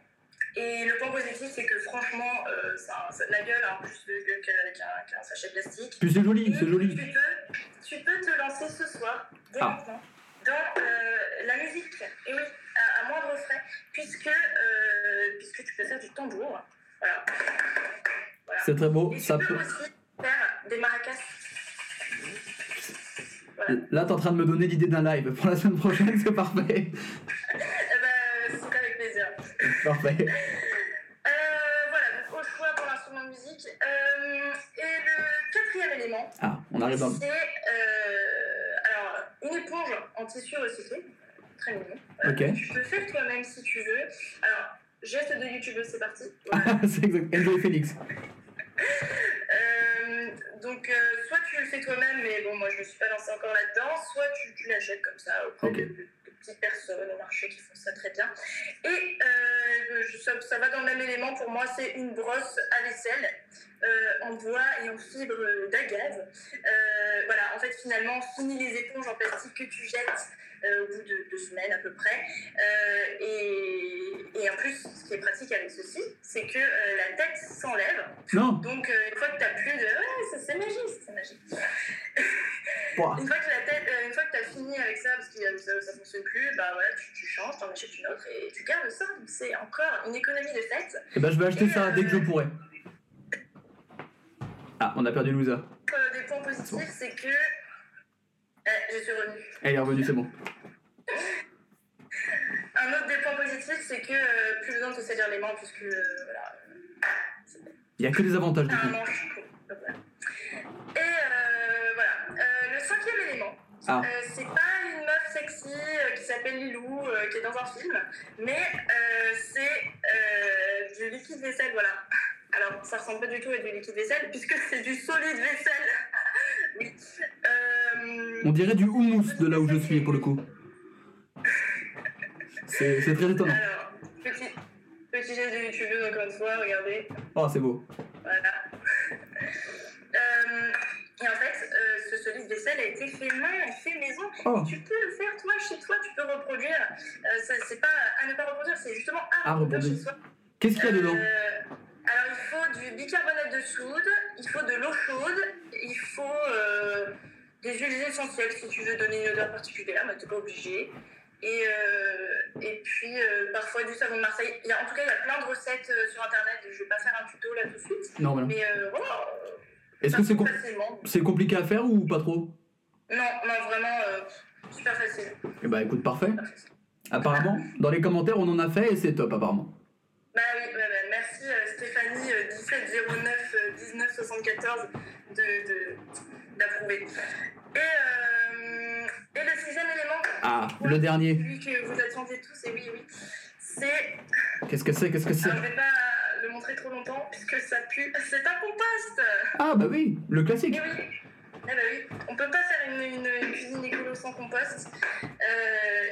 Et le point positif, c'est que franchement, euh, ça, ça a la gueule, hein, plus de gueule qu'un qu'un sachet plastique. Puis c'est joli, c'est joli. Tu peux, tu peux te lancer ce soir, dès Ah. maintenant, dans euh, la musique. Et oui, à, à moindre frais, puisque, euh, puisque tu peux faire du tambour. Voilà. Voilà. C'est très beau. Et Ça tu peux peut... aussi faire des maracas. Là, t'es en train de me donner l'idée d'un live pour la semaine prochaine, c'est parfait. *laughs* Eh ben, c'est avec plaisir. Parfait. Euh, voilà, donc au choix pour l'instrument de musique. Et le quatrième élément, Ah, on arrive dans c'est une éponge en tissu recyclé. Très mignon. Tu peux faire toi-même si tu veux. Alors, geste de youtubeuse, c'est parti. Voilà. *laughs* c'est exact. Enjoy. Euh, donc, euh, soit tu le fais toi-même, mais bon, moi je me suis pas lancée encore là-dedans, soit tu, tu l'achètes comme ça auprès Ok. Personnes au marché qui font ça très bien. Et euh, ça, va dans le même élément pour moi, c'est une brosse à vaisselle euh, en bois et en fibre d'agave. Euh, voilà, en fait, finalement, fini les éponges en plastique que tu jettes. Euh, au bout de deux semaines à peu près. Euh, et, et en plus, ce qui est pratique avec ceci, c'est que euh, la tête s'enlève. Donc, euh, une fois que tu n'as plus de. Ouais, ça, c'est magique, c'est magique. *laughs* Une fois que la tête, euh, une fois que tu as fini avec ça, parce que euh, ça, ça fonctionne plus, bah voilà, tu, tu changes, tu en achètes une autre et tu gardes ça. C'est encore une économie de fait. Eh ben, je vais acheter Et, ça euh, dès que je pourrai. Ah, on a perdu Louisa. Euh, des points positifs, c'est que. Eh, je suis revenue. Elle est revenue, c'est bon. *laughs* Un autre des points positifs, c'est que euh, plus besoin de te salir les mains, puisque. euh, voilà. Il y a que des avantages du un coup. manche. Et euh, voilà. Euh, le cinquième élément, Ah. euh, c'est pas une meuf sexy euh, qui s'appelle Lilou, euh, qui est dans un film, mais c'est du liquide vaisselle, voilà. Alors, ça ressemble pas du tout à du liquide vaisselle, puisque *laughs* c'est du solide vaisselle. *laughs* oui. On dirait du houmous de là où je suis pour le coup. *laughs* C'est c'est très étonnant. Alors, petit, petit geste de youtubeuse encore une fois, regardez. Oh, c'est beau. Voilà. Et en fait, euh, ce solide vaisselle a été fait main fait maison. Oh. Tu peux le faire toi chez toi, tu peux reproduire. Euh, c'est pas à ne pas reproduire, c'est justement à À reproduire chez soi. Qu'est-ce qu'il y a dedans Euh, alors il faut du bicarbonate de soude, il faut de l'eau chaude, il faut euh, des huiles essentielles si tu veux donner une odeur particulière, mais t'es pas obligé. Et, et puis parfois du savon de Marseille. Il y a, en tout cas, il y a plein de recettes sur internet. Je vais pas faire un tuto là tout de suite, Non, voilà. mais. Est-ce que c'est com- compliqué à faire ou pas trop? Non, non, vraiment euh, super facile. Eh bah écoute, parfait. Apparemment, dans les commentaires, on en a fait et c'est top apparemment. Bah oui, bah, bah, merci euh, Stéphanie euh, 1709 euh, 1974 de, de, d'approuver. Et, euh, et le sixième élément, Ah, le dernier. celui que vous attendiez tous, et oui, oui, c'est. Qu'est-ce que c'est? Qu'est-ce que c'est? Le montrer trop longtemps puisque ça pue. C'est un compost Ah bah oui, le classique. Et oui eh bah oui, on peut pas faire une, une, une cuisine écolo sans compost. Euh,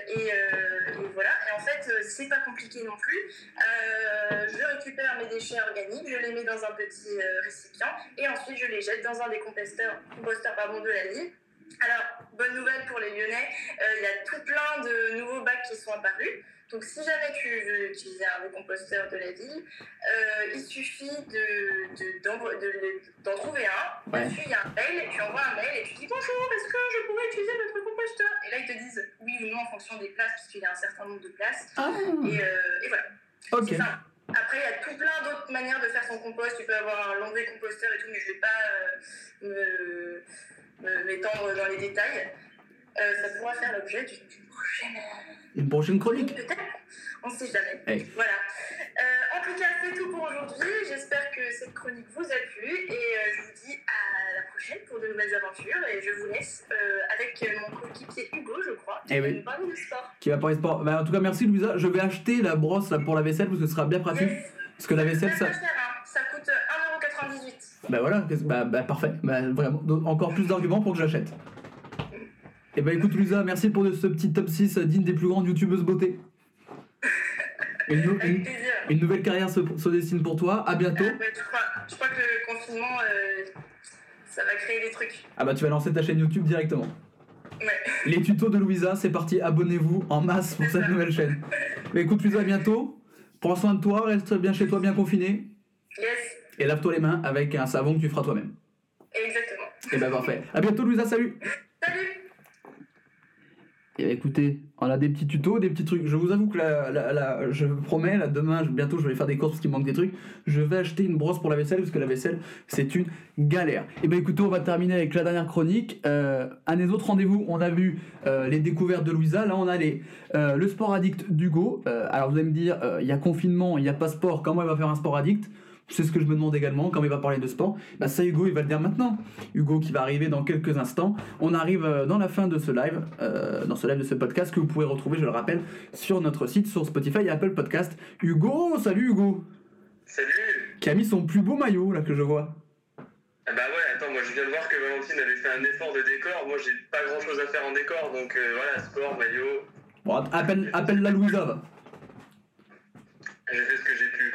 et, euh, et voilà, et en fait, euh, c'est pas compliqué non plus. Euh, je récupère mes déchets organiques, je les mets dans un petit récipient et ensuite je les jette dans un des composteurs, composteurs pardon, de la ville. Alors, bonne nouvelle pour les Lyonnais, il y a tout plein de nouveaux bacs qui sont apparus. Donc, si jamais tu veux utiliser un des composteurs de la ville, euh, il suffit de, de- d'en, de- de- trouver un. Ouais. Dessus, il y a un mail, tu envoies un mail et tu dis bonjour, est-ce que je pourrais utiliser votre composteur? Et là, ils te disent oui ou non en fonction des places, puisqu'il y a un certain nombre de places. Ah, Et, euh, et voilà. ça. Après, il y a tout plein d'autres manières de faire son compost. Tu peux avoir un laundry composteur et tout, mais je vais pas euh, me- m'étendre dans les détails. Euh, ça pourra faire l'objet d'une prochaine. Une prochaine chronique. Peut-être, on ne sait jamais. Hey. Voilà. Euh, en tout cas, c'est tout pour aujourd'hui. J'espère que cette chronique vous a plu et euh, je vous dis à la prochaine pour de nouvelles aventures. Et je vous laisse euh, avec mon coéquipier Hugo, je crois, qui Eh va oui. nous parler de sport. Qui va parler sport. Bah, en tout cas, merci Louisa. Je vais acheter la brosse là, pour la vaisselle parce que ce sera bien pratique. Yes. Parce que la vaisselle, ça. ça coûte 1,98€. Bah voilà, qu'est-ce- bah, bah parfait. Bah vraiment, encore plus d'arguments pour que j'achète. Et bah écoute Louisa, merci pour ce petit top 6 digne des plus grandes youtubeuses beauté. Une, une- nouvelle carrière se, se dessine pour toi. À bientôt. Ah, bah, je, crois, je crois que le confinement, euh, ça va créer des trucs. Ah bah tu vas lancer ta chaîne YouTube directement. Ouais. Les tutos de Louisa, c'est parti, abonnez-vous en masse pour cette nouvelle chaîne. Bah écoute Louisa, à bientôt. Prends soin de toi, reste bien chez toi, bien confiné. Yes, Et lave-toi les mains avec un savon que tu feras toi-même. exactement. Et bah parfait. À bientôt Louisa, Salut Et écoutez, on a des petits tutos, des petits trucs. Je vous avoue que la- je vous promets, là, demain, bientôt, je vais faire des courses parce qu'il manque des trucs. Je vais acheter une brosse pour la vaisselle parce que la vaisselle, c'est une galère. Et ben écoutez, on va terminer avec la dernière chronique. Euh, un des autres rendez-vous, on a vu euh, les découvertes de Louisa. Là, on a les, euh, le sport addict d'Hugo. Euh, alors vous allez me dire, il y a confinement, il n'y a pas sport. Comment il va faire un sport addict? C'est ce que je me demande également quand il va parler de sport. Bah ça Hugo il va le dire maintenant. Hugo qui va arriver dans quelques instants. On arrive euh, dans la fin de ce live, euh, dans ce live de ce podcast que vous pouvez retrouver, je le rappelle, sur notre site, sur Spotify et Apple Podcast. Hugo, salut Hugo, Salut qui a mis son plus beau maillot là que je vois. Ah Bah ouais, attends, moi je viens de voir que Valentine avait fait un effort de décor. Moi j'ai pas grand chose à faire en décor, donc euh, voilà, sport, maillot, Bon, appelle, appelle la Louisa. j'ai fait ce que j'ai pu.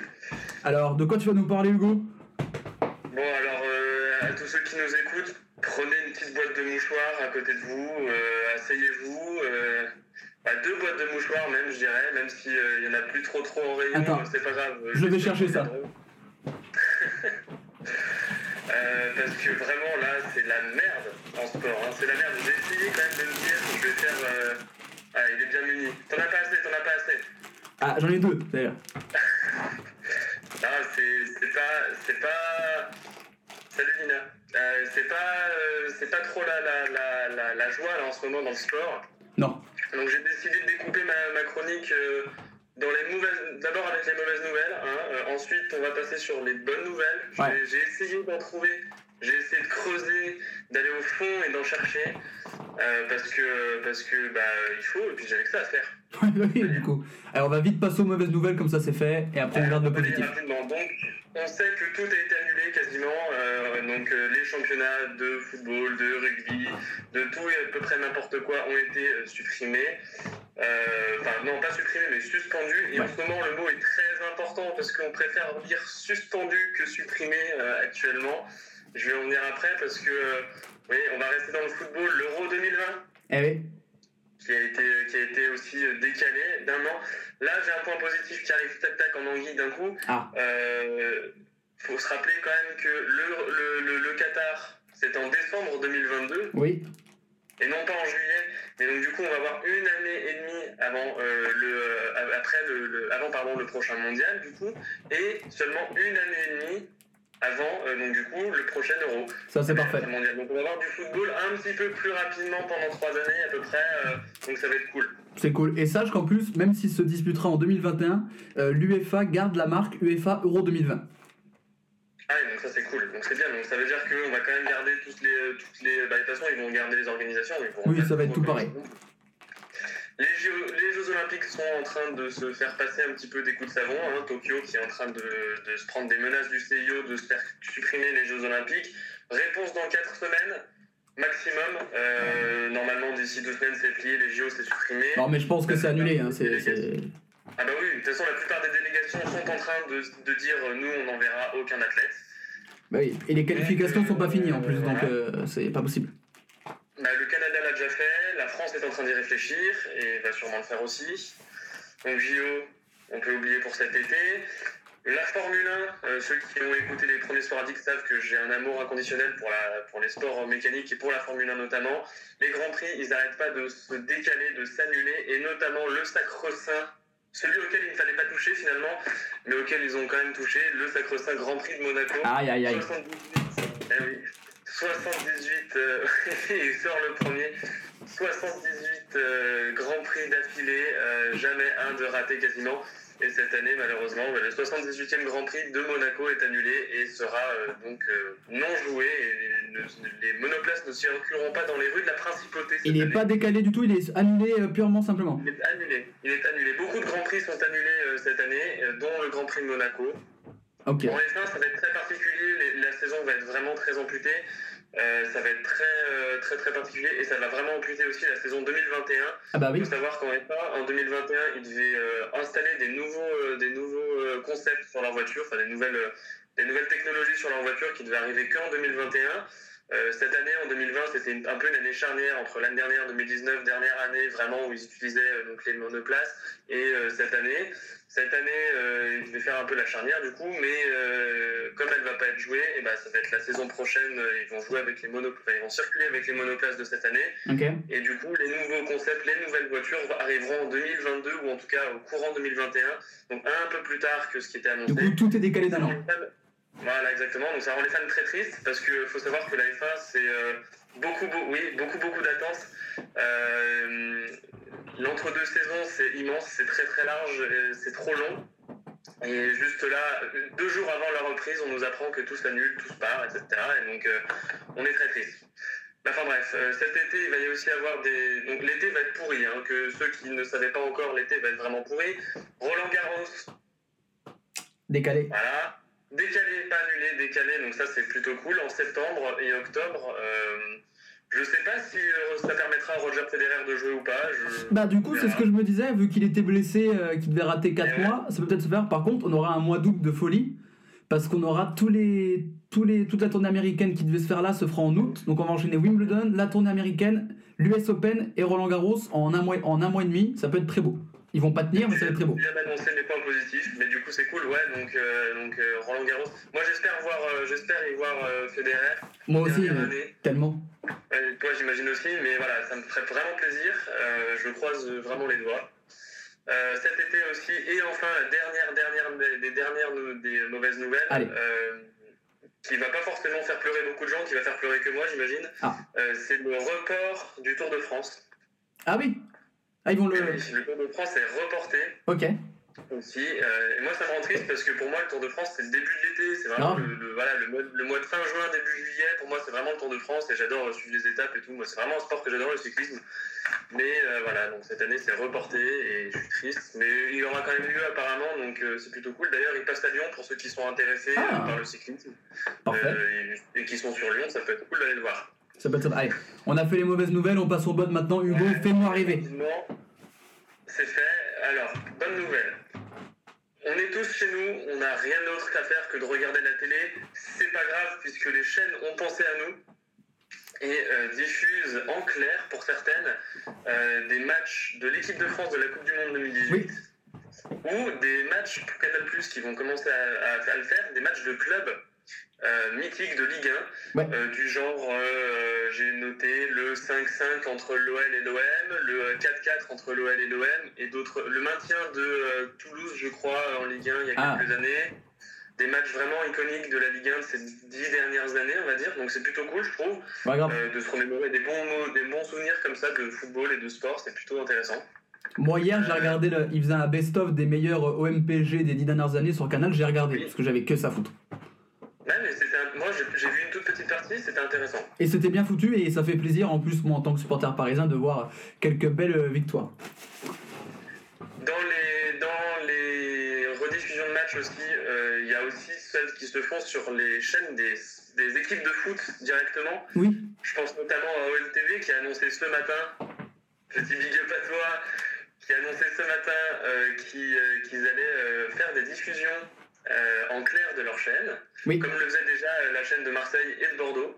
Alors, de quoi tu vas nous parler Hugo? Bon, alors euh, à tous ceux qui nous écoutent, prenez une petite boîte de mouchoirs à côté de vous, euh, asseyez-vous. euh, bah, deux boîtes de mouchoirs même, je dirais, même s'il n'y en a plus trop trop en rayon, c'est pas grave. je vais chercher ça. *laughs* Euh, parce que vraiment là, c'est la merde en sport. hein. C'est la merde. J'ai essayé quand même de me dire que je vais faire. euh, Ah, il est bien muni. T'en as pas assez, t'en as pas assez. Ah, j'en ai deux d'ailleurs. *laughs* Ah, c'est c'est pas. C'est pas. Salut Lina. Euh, c'est pas. euh, c'est pas trop la, la, la, la, la joie là en ce moment dans le sport. Non. Donc j'ai décidé de découper ma, ma chronique euh, dans les mauvaises. D'abord avec les mauvaises nouvelles. hein. Ensuite, on va passer sur les bonnes nouvelles. J'ai Ouais. j'ai essayé d'en trouver. J'ai essayé de creuser, d'aller au fond et d'en chercher. parce que parce que bah il faut et puis j'avais que ça à faire. *laughs* Oui, du coup. Alors, on va vite passer aux mauvaises nouvelles, comme ça c'est fait, et après on regarde le positif. Donc, on sait que tout a été annulé quasiment. euh, donc, euh, les championnats de football, de rugby, de tout et à peu près n'importe quoi ont été euh, supprimés. Enfin, non, pas supprimés, mais suspendus. Et en ce moment, le mot est très important parce qu'on préfère dire suspendu que supprimé actuellement. Je vais en venir après parce que, oui, on va rester dans le football. L'Euro 2020 Eh oui. Qui a été, qui a été aussi euh, décalé d'un an. Là, j'ai un point positif qui arrive tac-tac en anguille d'un coup. Ah. Euh, faut se rappeler quand même que le, le, le, le Qatar, c'est en décembre 2022 Oui. et non pas en juillet. Et donc du coup, on va avoir une année et demie avant euh, le, après le, le- avant pardon le prochain mondial du coup, et seulement une année et demie avant euh, donc du coup le prochain Euro. Ça c'est parfait. Donc on va avoir du football un petit peu plus rapidement pendant trois années à peu près. euh, donc ça va être cool. C'est cool. Et sache qu'en plus, même s'il se disputera en 2021, euh, l'UEFA garde la marque UEFA Euro 2020. Ah oui, donc ça c'est cool. Donc c'est bien. Donc ça veut dire qu'on va quand même garder toutes les, toutes les. Bah, de toute façon, ils vont garder les organisations. ils Oui, ça va être tout pareil. Les Jeux, les Jeux Olympiques sont en train de se faire passer un petit peu des coups de savon. hein. Tokyo qui est en train de, de se prendre des menaces du CIO de se faire supprimer les Jeux Olympiques. Réponse dans 4 semaines maximum. Euh, normalement, d'ici deux semaines, c'est plié. Les JO, c'est supprimé. Non, mais je pense que c'est annulé. Hein. Ah bah oui, de toute façon, la plupart des délégations sont en train de, de dire nous, on n'enverra aucun athlète. Bah oui. Et les qualifications sont pas finies en plus, donc euh, c'est pas possible. Bah, le Canada l'a déjà fait, la France est en train d'y réfléchir et va sûrement le faire aussi. Donc JO, on peut oublier pour cet été. La Formule 1, euh, ceux qui ont écouté les premiers sports addicts savent que j'ai un amour inconditionnel pour, la, pour les sports mécaniques et pour la Formule 1 notamment. Les Grands Prix, ils n'arrêtent pas de se décaler, de s'annuler et notamment le sacre-saint, celui auquel il ne fallait pas toucher finalement, mais auquel ils ont quand même touché, le sacre-saint Grand Prix de Monaco. Aïe aïe aïe. 78, eh oui, 78, euh, *laughs* il sort le premier. 78 euh, Grands Prix d'affilée, euh, jamais un de raté quasiment. Et cette année, malheureusement, le 78e Grand Prix de Monaco est annulé et sera euh, donc euh, non joué. Et ne- les monoplaces ne circuleront pas dans les rues de la principauté. cette Il n'est pas décalé du tout, il est annulé purement simplement. Il est annulé. Il est annulé. Beaucoup de Grands Prix sont annulés cette année, dont le Grand Prix de Monaco. Ok. Pour les fins, ça va être très particulier. Les- La saison va être vraiment très amputée. Euh, ça va être très, euh, très, très particulier et ça va vraiment amputer aussi la saison 2021. Ah bah Il oui. faut savoir qu'en en 2021, ils devaient euh, installer des nouveaux, euh, des nouveaux euh, concepts sur leur voiture, enfin des nouvelles, euh, des nouvelles technologies sur leur voiture qui devaient arriver qu'en 2021. Euh, cette année, en 2020, c'était un peu une année charnière entre l'année dernière, 2019, dernière année vraiment où ils utilisaient euh, donc les monoplaces, et euh, cette année. Cette année, euh, ils devaient faire un peu la charnière du coup, mais euh, comme elle va pas être jouée, et ben, ça va être la saison prochaine. euh, ils vont jouer avec les mono, enfin, ils vont circuler avec les monoplaces de cette année. Ok. Et du coup, les nouveaux concepts, les nouvelles voitures arriveront en 2022 ou en tout cas au courant 2021, donc un peu plus tard que ce qui était annoncé. Du coup, tout est décalé d'un an. Voilà, exactement. Donc ça rend les fans très tristes parce qu'il faut savoir que la F1, c'est euh, beaucoup, beau- oui, beaucoup, beaucoup d'attentes. Euh, L'entre-deux saisons, c'est immense, c'est très, très large, et c'est trop long. Et juste là, deux jours avant la reprise, on nous apprend que tout s'annule, tout se part, etc. Et donc, euh, on est très triste. Enfin bref, euh, cet été, il va y aussi avoir des. Donc l'été va être pourri, hein, que ceux qui ne savaient pas encore, l'été va être vraiment pourri. Roland Garros, Décalé. voilà. Décalé, pas annulé, décalé, donc ça c'est plutôt cool. En septembre et octobre, euh, je sais pas si euh, ça permettra à Roger Federer de jouer ou pas. Je... Bah du coup c'est ce que je me disais, vu qu'il était blessé, euh, qu'il devait rater 4 Eh ouais. mois, ça peut peut-être se faire. Par contre on aura un mois d'août de folie, parce qu'on aura tous les, tous les, toute la tournée américaine qui devait se faire là se fera en août. Donc on va enchaîner Wimbledon, la tournée américaine, l'US Open et Roland Garros en un, mois, en un mois et demi. Ça peut être très beau. Ils vont pas tenir mais ça va être très beau. Jamais annoncé mes points positifs, mais du coup c'est cool, ouais. Donc, euh, donc euh, Roland Garros. Moi j'espère voir, euh, j'espère y voir Federer. Moi aussi, année. tellement. Toi j'imagine aussi, mais voilà, ça me ferait vraiment plaisir. Je croise vraiment les doigts. Cet été aussi, et enfin la dernière, dernière, des, dernières des mauvaises nouvelles, Allez. qui va pas forcément faire pleurer beaucoup de gens, qui va faire pleurer que moi j'imagine, Ah. Euh, c'est le report du Tour de France. Ah oui Ah ils vont le... Le Tour de France est reporté Ok. aussi. euh, et moi, ça me rend triste parce que pour moi, le Tour de France, c'est le début de l'été. C'est vraiment le, le- voilà, le, mois, le mois de fin juin, début juillet. Pour moi, c'est vraiment le Tour de France et j'adore suivre les étapes et tout. Moi, c'est vraiment un sport que j'adore, le cyclisme. Mais euh, voilà, donc cette année, c'est reporté et je suis triste. Mais il aura quand même lieu apparemment, donc euh, c'est plutôt cool. D'ailleurs, il passe à Lyon pour ceux qui sont intéressés Ah. par le cyclisme et qui sont sur Lyon. Ça peut être cool d'aller le voir. Ça peut être ça. Allez, on a fait les mauvaises nouvelles, on passe aux bonnes maintenant. Hugo, fais-moi. Rapidement, C'est fait. Alors, bonne nouvelle. On est tous chez nous, on n'a rien d'autre qu'à faire que de regarder la télé. C'est pas grave puisque les chaînes ont pensé à nous et euh, diffusent en clair pour certaines euh, des matchs de l'équipe de France de la Coupe du Monde 2018 ou des matchs pour Canal qui vont commencer à, à- à le faire, des matchs de club euh, mythiques de Ligue 1 Ouais. euh, du genre, euh, j'ai noté le 5-5 entre l'OL et l'OM, le 4-4 entre l'OL et l'OM, et d'autres, le maintien de euh, Toulouse, je crois, en Ligue 1 il y a Ah. quelques années. Des matchs vraiment iconiques de la Ligue 1 de ces dix dernières années, on va dire. Donc c'est plutôt cool, je trouve, euh, de se remémorer des bons, mots- des bons souvenirs comme ça de football et de sport. C'est plutôt intéressant. Moi hier j'ai regardé, le... il faisait un best-of des meilleurs euh, OMPG des 10 dernières années sur Canal, j'ai regardé parce que j'avais que ça à foutre. Ouais, mais un- moi j'ai vu une toute petite partie, c'était intéressant. Et c'était bien foutu et ça fait plaisir en plus moi en tant que supporter parisien de voir quelques belles euh, victoires. Dans les, dans les rediffusions de matchs aussi, euh, il y a aussi celles qui se font sur les chaînes des, des équipes de foot directement. Oui. Je pense notamment à OLTV qui a annoncé ce matin, petit big up à toi, qui a annoncé ce matin euh, qui, euh, qu'ils allaient faire des diffusions euh, en clair de leur chaîne, Oui. comme le faisait déjà euh, la chaîne de Marseille et de Bordeaux.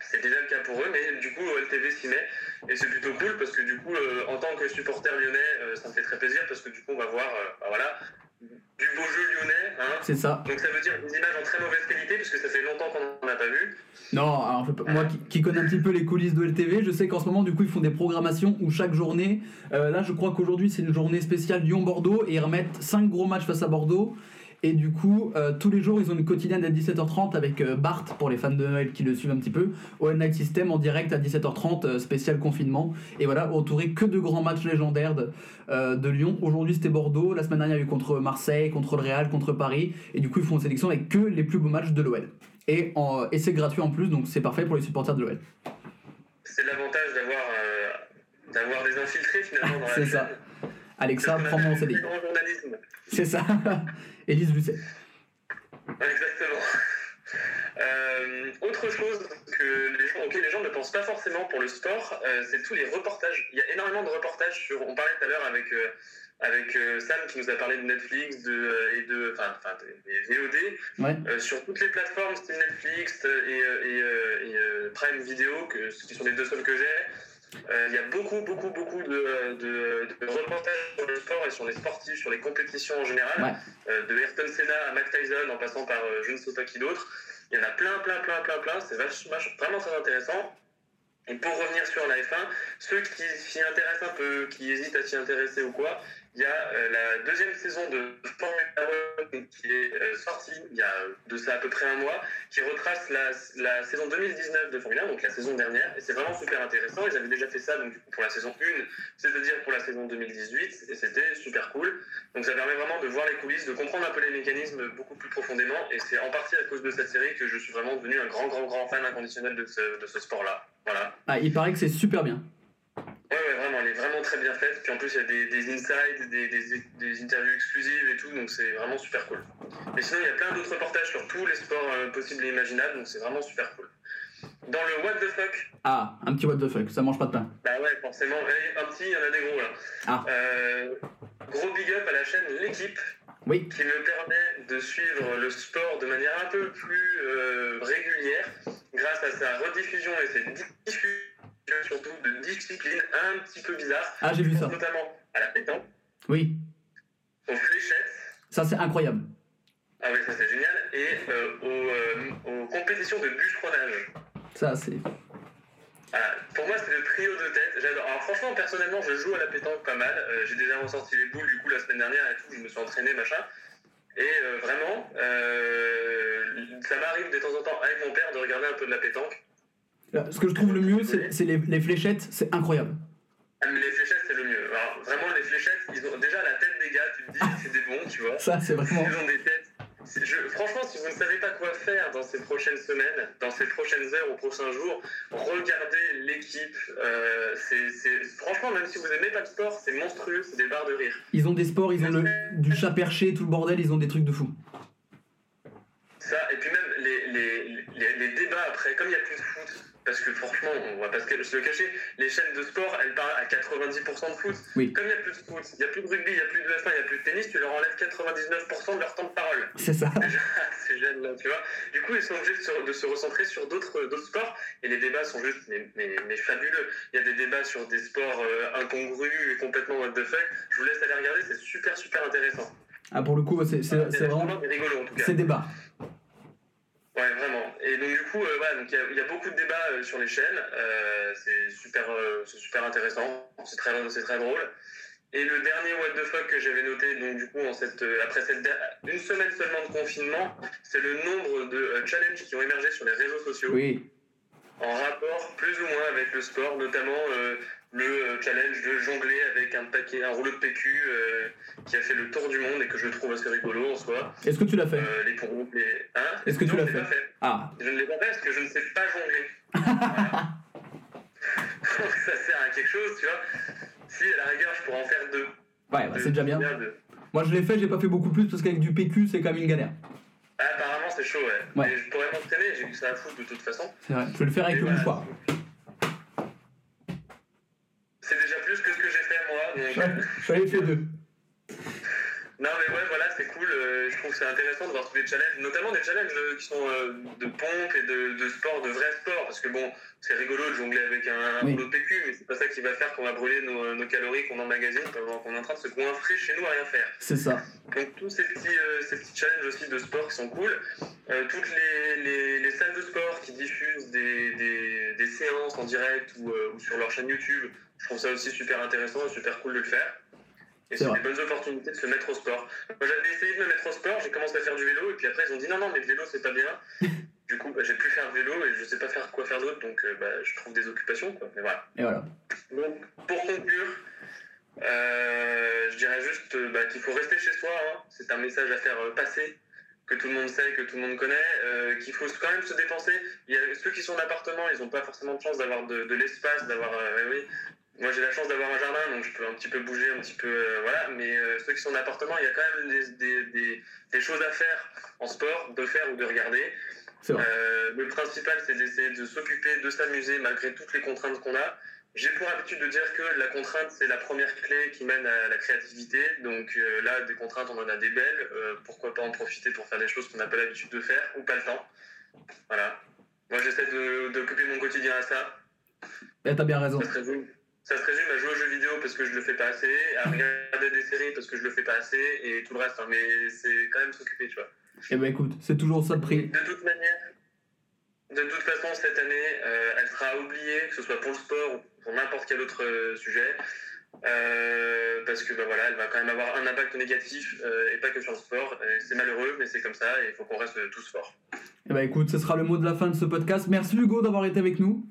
C'est déjà le cas pour eux, mais du coup OLTV s'y met et c'est plutôt cool parce que du coup, euh, en tant que supporter lyonnais, ça me fait très plaisir parce que du coup, on va voir, bah voilà, du beau jeu lyonnais. Hein. C'est ça. Donc ça veut dire des images en très mauvaise qualité puisque ça fait longtemps qu'on n'en a pas vu. Non, alors je peux pas- moi qui, qui connais un petit peu les coulisses de LTV, je sais qu'en ce moment du coup ils font des programmations où chaque journée, euh, là je crois qu'aujourd'hui c'est une journée spéciale Lyon-Bordeaux et ils remettent 5 gros matchs face à Bordeaux. Et du coup, euh, tous les jours, ils ont une quotidienne à 17h30 avec euh, Bart, pour les fans de Noël qui le suivent un petit peu, au Night System en direct à 17h30, euh, spécial confinement. Et voilà, entouré que de grands matchs légendaires de, de Lyon. Aujourd'hui, c'était Bordeaux. La semaine dernière, il y a eu contre Marseille, contre le Real, contre Paris. Et du coup, ils font une sélection avec que les plus beaux matchs de l'OL. Et, en- et c'est gratuit en plus, donc c'est parfait pour les supporters de l'OL. C'est l'avantage d'avoir d'avoir des infiltrés finalement dans la *laughs* C'est ça. Alexa, *laughs* prends mon CDI. C'est ça. *laughs* Élise Lucet. Exactement. Euh, autre chose que les gens, auquel les gens ne pensent pas forcément pour le sport, euh, c'est tous les reportages. Il y a énormément de reportages sur. On parlait tout à l'heure avec, euh, avec Sam qui nous a parlé de Netflix de, et de. Enfin, des VOD. Ouais. Sur toutes les plateformes, style Netflix et, et, et, Prime Video, que, qui sont les deux seuls que j'ai. Il y a beaucoup, beaucoup, beaucoup de, de, et sur les sportifs, sur les compétitions en général. Ouais. Euh, de Ayrton Senna à Mike Tyson, en passant par euh, je ne sais pas qui d'autre. Il y en a plein, plein, plein, plein, plein. C'est vraiment très intéressant. Et pour revenir sur la F1, ceux qui s'y intéressent un peu, qui hésitent à s'y intéresser ou quoi, il y a euh, la deuxième saison de Formula One qui est euh, sortie il y a de ça à peu près un mois, qui retrace la, la saison 2019 de Formula 1, donc la saison dernière, et c'est vraiment super intéressant. Ils avaient déjà fait ça donc, pour la saison 1, c'est-à-dire pour la saison 2018, et c'était super cool. Donc ça permet vraiment de voir les coulisses, de comprendre un peu les mécanismes beaucoup plus profondément, et c'est en partie à cause de cette série que je suis vraiment devenu un grand, grand, grand fan inconditionnel de ce, de ce sport-là. Voilà. Ah, il paraît que c'est super bien. Ouais, ouais, vraiment, elle est vraiment très bien faite. Puis en plus, il y a des, des insights, des, des, des interviews exclusives et tout, donc c'est vraiment super cool. Mais sinon, il y a plein d'autres reportages sur tous les sports euh, possibles et imaginables, donc c'est vraiment super cool. Dans le What the fuck, Ah, un petit what the fuck, ça mange pas de pain. bah ouais, forcément, un petit, il y en a des gros là. Ah. Euh, gros big up à la chaîne L'équipe, Oui. qui me permet de suivre le sport de manière un peu plus euh, régulière grâce à sa rediffusion et ses diffusions surtout de disciplines un petit peu bizarres, Ah, j'ai vu ça. notamment à la pétanque, Oui, aux fléchettes, ça c'est incroyable. ah oui ça c'est génial, et euh, aux, euh, aux compétitions de bûcheronnage. Ça c'est. Voilà. Pour moi, c'est le trio de tête. J'adore. Alors, franchement, personnellement, je joue à la pétanque pas mal. Euh, J'ai déjà ressorti les boules du coup la semaine dernière et tout. Je me suis entraîné, machin. Et vraiment, ça m'arrive de temps en temps avec mon père de regarder un peu de la pétanque. Ce que je trouve le mieux, c'est les, les fléchettes, c'est incroyable. Les fléchettes, c'est le mieux. Alors, vraiment, les fléchettes, ils ont déjà la tête des gars. Tu te dis, c'est des bons, tu vois. Ça c'est vraiment. Ils ont des têtes. Je- franchement, si vous ne savez pas quoi faire dans ces prochaines semaines, dans ces prochaines heures ou prochains jours, regardez l'équipe. Euh, franchement, même si vous n'aimez pas le sport, c'est monstrueux, c'est des barres de rire. Ils ont des sports, ils ont le, du chat perché, tout le bordel, ils ont des trucs de fou. Ça, et puis même les, les, les, les débats après, comme il n'y a plus de foot, parce que franchement, on va pas se le cacher, les chaînes de sport, elles parlent à 90% de foot. Oui. Comme il n'y a plus de foot, il n'y a plus de rugby, il n'y a plus de F1, il n'y a plus de tennis, tu leur enlèves 99% de leur temps de parole. C'est ça. Déjà, *laughs* ces jeunes-là, tu vois. Du coup, ils sont obligés de se, de se recentrer sur d'autres d'autres sports et les débats sont juste mais, mais, mais fabuleux. Il y a des débats sur des sports euh, incongrus et complètement what the fuck. Je vous laisse aller regarder, c'est super super intéressant. Ah, pour le coup, c'est c'est- c'est vraiment. rigolo en tout cas. C'est débat. Ouais, vraiment. Et donc, du coup, euh, voilà, donc il y, a- il y a beaucoup de débats euh, sur les chaînes. Euh, c'est super, c'est super intéressant. C'est très, c'est très drôle. Et le dernier what the fuck que j'avais noté, donc du coup, en cette, après cette une semaine seulement de confinement, c'est le nombre de challenges qui ont émergé sur les réseaux sociaux Oui. en rapport plus ou moins avec le sport, notamment le euh, challenge de jongler avec un paquet, un rouleau de PQ euh, qui a fait le tour du monde et que je trouve assez rigolo en soi. Est-ce que tu l'as fait Euh, les pompes, les. Hein Est-ce que tu l'as fait fait Ah, Je ne l'ai pas fait parce que je ne sais pas jongler. Voilà. *laughs* Donc ça sert à quelque chose, tu vois. Si à la rigueur je pourrais en faire deux. ouais, bah, c'est déjà bien. Deux. Moi je l'ai fait, j'ai pas fait beaucoup plus parce qu'avec du PQ, c'est quand même une galère. Apparemment c'est chaud, ouais. Ouais. Mais je pourrais m'entraîner, j'ai vu ça à foutre de toute façon. C'est vrai. Je vais le faire avec Et le mouchoir. C'est déjà plus que ce que j'ai *laughs* ai fait deux. Non mais ouais voilà c'est cool, euh, je trouve que c'est intéressant de voir tous les challenges, notamment des challenges euh, qui sont euh, de pompe et de, de sport, de vrai sport, parce que bon c'est rigolo de jongler avec un Oui. rouleau de PQ, mais c'est pas ça qui va faire qu'on va brûler nos, nos calories qu'on emmagasine pendant qu'on est en train de se coinfrer chez nous à rien faire. C'est ça. Donc tous ces petits, euh, ces petits challenges aussi de sport qui sont cool, Euh, toutes les, les, les salles de sport qui diffusent des séances en direct ou, euh, ou sur leur chaîne YouTube, je trouve ça aussi super intéressant et super cool de le faire. Et C'est des bonnes opportunités de se mettre au sport. Moi j'avais essayé de me mettre au sport, j'ai commencé à faire du vélo et puis après ils ont dit non non mais le vélo c'est pas bien. *laughs* du coup bah, j'ai pu faire vélo et je sais pas faire quoi faire d'autre donc euh, bah, je trouve des occupations quoi. Mais voilà. Et voilà. Donc, pour conclure, euh, je dirais juste bah, qu'il faut rester chez soi. hein. C'est un message à faire passer, que tout le monde sait, que tout le monde connaît, euh, qu'il faut quand même se dépenser. Il y a ceux qui sont en appartement, ils n'ont pas forcément de chance d'avoir de, de l'espace, d'avoir. euh, oui. Moi, j'ai la chance d'avoir un jardin, donc je peux un petit peu bouger, un petit peu. euh, voilà. Mais ceux qui sont en appartement, il y a quand même des, des, des, des choses à faire en sport, de faire ou de regarder. Le principal, c'est d'essayer de s'occuper, de s'amuser malgré toutes les contraintes qu'on a. J'ai pour habitude de dire que la contrainte, c'est la première clé qui mène à la créativité. Donc euh, là, des contraintes, on en a des belles. Euh, pourquoi pas en profiter pour faire des choses qu'on n'a pas l'habitude de faire ou pas le temps. Voilà. Moi, j'essaie de- d'occuper mon quotidien à ça. Et t'as bien raison. Ça se, résume, ça se résume à jouer aux jeux vidéo parce que je le fais pas assez, à regarder des séries parce que je le fais pas assez, et tout le reste. hein. Mais c'est quand même s'occuper, tu vois. Et bah écoute, c'est toujours ça le prix. De toute manière, de toute façon, cette année, euh, elle sera oubliée, que ce soit pour le sport ou pour n'importe quel autre euh, sujet. Euh, parce que bah, voilà, elle va quand même avoir un impact négatif euh, et pas que sur le sport. C'est malheureux, mais c'est comme ça et il faut qu'on reste tous forts. Et bah écoute, ce sera le mot de la fin de ce podcast. Merci Hugo d'avoir été avec nous.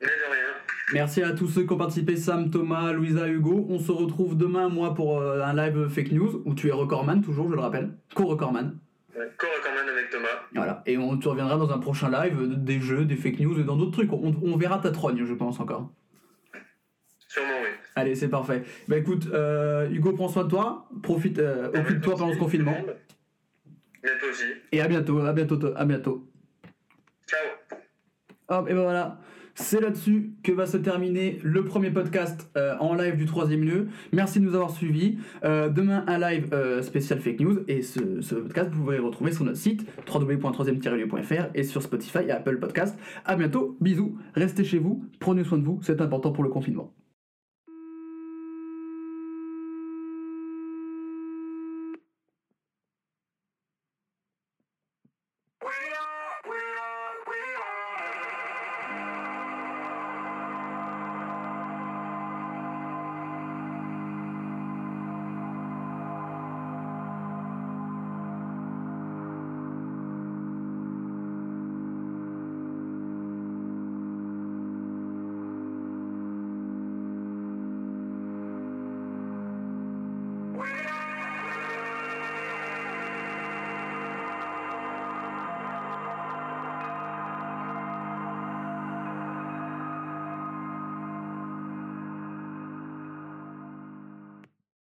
Mais de rien. Merci à tous ceux qui ont participé, Sam, Thomas, Louisa, Hugo. On se retrouve demain, moi, pour un live fake news, où tu es recordman, toujours, je le rappelle. Co-recordman. Ouais. Co-recordman avec Thomas. Voilà. Et on, tu reviendras dans un prochain live, des jeux, des fake news et dans d'autres trucs. On, on verra ta trogne, je pense encore. Sûrement, oui. Allez, c'est parfait. Bah écoute, euh, Hugo, prends soin de toi. Profite, euh, occupe-toi pendant ce confinement. Toi aussi. Et à bientôt, à bientôt, à bientôt. Ciao. Hop, et ben voilà. C'est là-dessus que va se terminer le premier podcast euh, en live du troisième lieu. Merci de nous avoir suivis. Euh, demain, un live euh, spécial fake news. Et ce, ce podcast, vous pouvez le retrouver sur notre site www.3e-lieu.fr et sur Spotify et Apple Podcast. À bientôt. Bisous. Restez chez vous. Prenez soin de vous. C'est important pour le confinement.